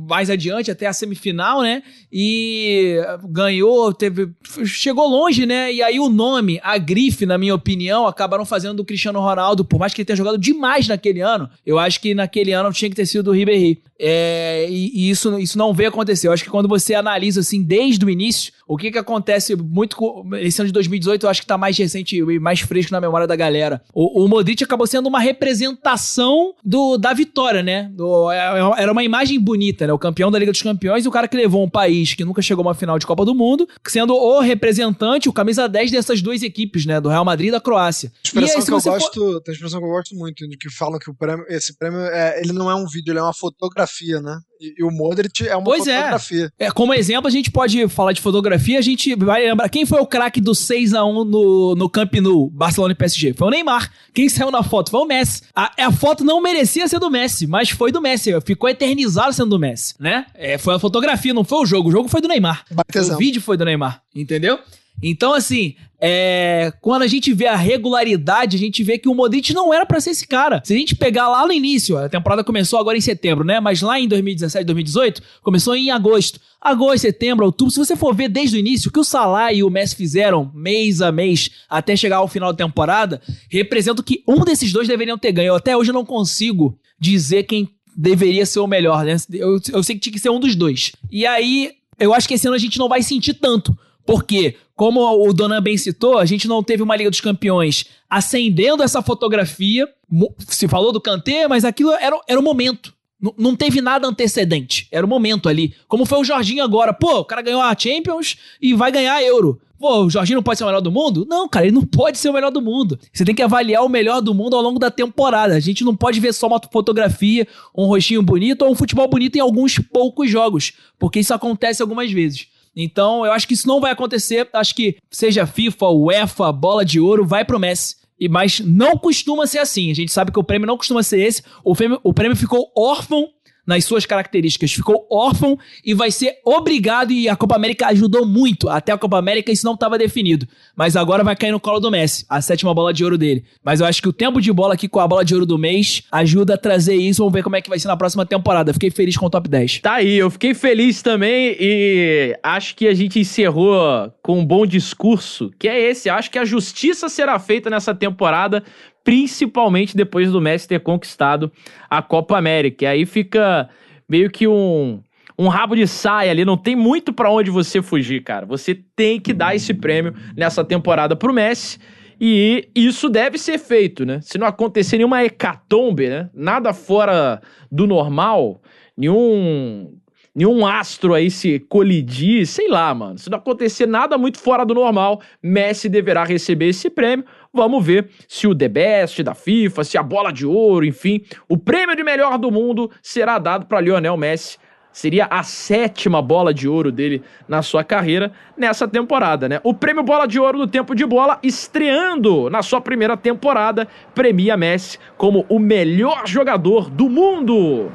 mais adiante até a semifinal, né? E ganhou, teve, chegou longe, né? E aí o nome, a grife, na minha opinião, acabaram fazendo do Cristiano Ronaldo, por mais que ele tenha jogado demais naquele ano, eu acho que naquele ano tinha que ter sido o Ribéry. É, e e isso, isso não veio acontecer. Eu acho que quando você analisa assim desde o início, o que que acontece muito com esse ano de 2018, eu acho que tá mais recente e mais fresco na memória da galera. O, o Modric acabou sendo uma representação do, da vitória, né? Do- era uma imagem bonita, né? O campeão da Liga dos Campeões e o cara que levou um país que nunca chegou a uma final de Copa do Mundo, sendo o representante, o camisa 10 dessas duas equipes, né? Do Real Madrid e da Croácia. expressão aí, que eu você for- gosto, tem uma expressão que eu gosto muito, de que falam que o prêmio, esse prêmio é, ele não é um vídeo, ele é uma fotografia, né? E, e o Modric é uma Pois é. fotografia. É, como exemplo, a gente pode falar de fotografia, a gente vai lembrar quem foi o craque do 6 a 1 no, no Camp Nou, Barcelona e PSG. Foi o Neymar. Quem saiu na foto foi o Messi. A, a foto não merecia ser do Messi, mas foi do Messi. Ficou eternizado sendo do Messi, né? É, foi a fotografia, não foi o jogo. O jogo foi do Neymar. Baita O vídeo foi do Neymar, entendeu? Então, assim, é, quando a gente vê a regularidade, a gente vê que o Modric não era pra ser esse cara. Se a gente pegar lá no início, a temporada começou agora em setembro, né? Mas lá em 2017, 2018, começou em agosto. Agosto, setembro, outubro, se você for ver desde o início, o que o Salah e o Messi fizeram mês a mês até chegar ao final da temporada, representa que um desses dois deveriam ter ganho. Eu até hoje não consigo dizer quem deveria ser o melhor, né? Eu, eu sei que tinha que ser um dos dois. E aí, eu acho que esse ano a gente não vai sentir tanto. Porque, como o Donan bem citou, a gente não teve uma Liga dos Campeões acendendo essa fotografia. Se falou do Kanté, mas aquilo era, era o momento. N- Não teve nada antecedente. Era o momento ali. Como foi o Jorginho agora. Pô, o cara ganhou a Champions e vai ganhar a Euro. Pô, o Jorginho não pode ser o melhor do mundo? Não, cara, ele não pode ser o melhor do mundo. Você tem que avaliar o melhor do mundo ao longo da temporada. A gente não pode ver só uma fotografia, um rostinho bonito ou um futebol bonito em alguns poucos jogos. Porque isso acontece algumas vezes. Então, eu acho que isso não vai acontecer. Acho que seja FIFA, UEFA, bola de ouro, vai pro Messi. E, mas não costuma ser assim. A gente sabe que o prêmio não costuma ser esse. O prêmio, o prêmio ficou órfão nas suas características. Ficou órfão e vai ser obrigado. E a Copa América ajudou muito. Até a Copa América isso não estava definido. Mas agora vai cair no colo do Messi, a sétima bola de ouro dele. Mas eu acho que o tempo de bola aqui com a bola de ouro do mês ajuda a trazer isso. Vamos ver como é que vai ser na próxima temporada. Fiquei feliz com o top 10. Tá aí, eu fiquei feliz também e acho que a gente encerrou com um bom discurso, que é esse. Acho que a justiça será feita nessa temporada, principalmente depois do Messi ter conquistado a Copa América. E aí fica meio que um, um rabo de saia ali, não tem muito pra onde você fugir, cara. Você tem que dar esse prêmio nessa temporada pro Messi. E isso deve ser feito, né? Se não acontecer nenhuma hecatombe, né? Nada fora do normal, nenhum nenhum astro aí se colidir, sei lá, mano. Se não acontecer nada muito fora do normal, Messi deverá receber esse prêmio. Vamos ver se o The Best da FIFA, se a bola de ouro, enfim, o prêmio de melhor do mundo será dado para Lionel Messi. Seria a sétima bola de ouro dele na sua carreira nessa temporada, né? O prêmio Bola de Ouro do Tempo de Bola, estreando na sua primeira temporada, premia Messi como o melhor jogador do mundo.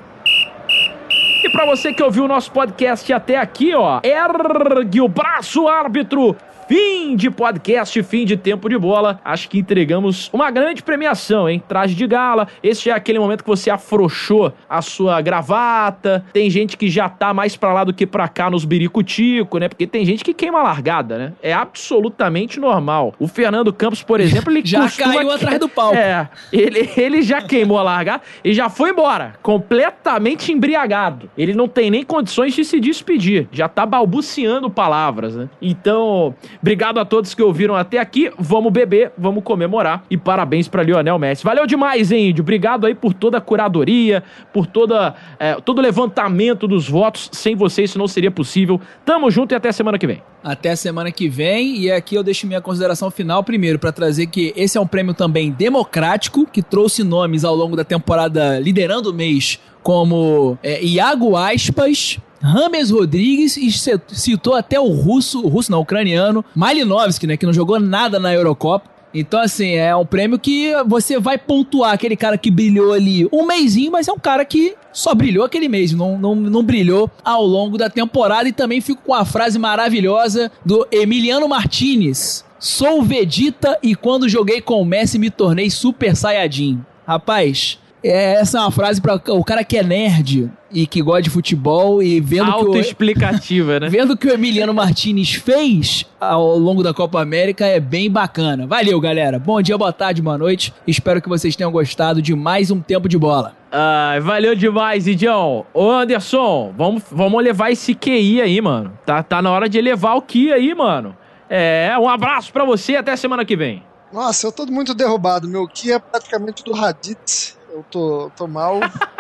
E pra você que ouviu o nosso podcast até aqui, ó, ergue o braço, árbitro. Fim de podcast, fim de tempo de bola. Acho que entregamos uma grande premiação, hein? Traje de gala. Esse é aquele momento que você afrouxou a sua gravata. Tem gente que já tá mais pra lá do que pra cá nos biricutico, né? Porque tem gente que queima a largada, né? É absolutamente normal. O Fernando Campos, por exemplo, ele Já caiu atrás do palco. É, ele, ele já queimou a largada e já foi embora, completamente embriagado. Ele não tem nem condições de se despedir, já tá balbuciando palavras, né? Então, obrigado a todos que ouviram até aqui. Vamos beber, vamos comemorar e parabéns pra Lionel Messi. Valeu demais, hein, Índio? Obrigado aí por toda a curadoria, por toda, é, todo o levantamento dos votos. Sem você isso não seria possível. Tamo junto e até semana que vem. Até semana que vem. E aqui eu deixo minha consideração final primeiro para trazer que esse é um prêmio também democrático que trouxe nomes ao longo da temporada liderando o mês como é, Iago Aspas. Rames Rodrigues e citou até o russo, o russo não, o ucraniano, Malinovski, né, que não jogou nada na Eurocopa. Então, assim, é um prêmio que você vai pontuar aquele cara que brilhou ali um mêsinho, mas é um cara que só brilhou aquele mês, não, não, não brilhou ao longo da temporada. E também fico com a frase maravilhosa do Emiliano Martinez. Sou Vegeta e quando joguei com o Messi me tornei Super Saiyajin. Rapaz, é, essa é uma frase para o cara que é nerd e que gosta de futebol e vendo que o, Autoexplicativa, né? Vendo o que o Emiliano Martinez fez ao longo da Copa América é bem bacana. Valeu, galera. Bom dia, boa tarde, boa noite. Espero que vocês tenham gostado de mais um tempo de bola. Ai, valeu demais, Idião. Ô, Anderson, vamos, vamos levar esse QI aí, mano. Tá, tá na hora de elevar o QI aí, mano. É, um abraço pra você e até semana que vem. Nossa, eu tô muito derrubado. Meu Ki é praticamente do Raditz. Eu tô, tô mal.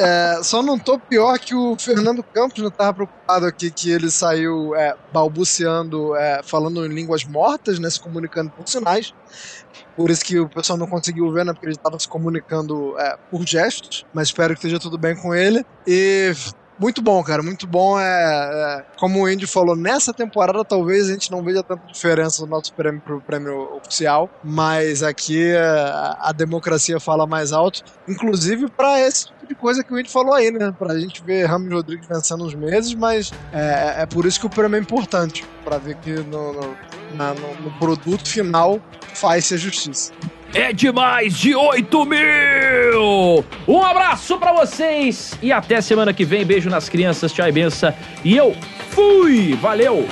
É, só não tô pior que o Fernando Campos, não tava preocupado aqui que ele saiu é, balbuciando, é, falando em línguas mortas, né, se comunicando por sinais. Por isso que o pessoal não conseguiu ver, né, porque ele estava se comunicando é, por gestos, mas espero que esteja tudo bem com ele. E muito bom, cara, muito bom. É, é, como o Indy falou, nessa temporada talvez a gente não veja tanta diferença do nosso prêmio pro prêmio oficial, mas aqui é, a, a democracia fala mais alto, inclusive para esse tipo de coisa que o Indy falou aí, né? Pra gente ver Ramos Rodrigues vencendo os meses, mas é, é por isso que o prêmio é importante, para ver que no, no, na- no- no produto final faz-se a justiça é de mais de 8 mil! Um abraço para vocês e até semana que vem. Beijo nas crianças, tchau e benção. E eu fui! Valeu!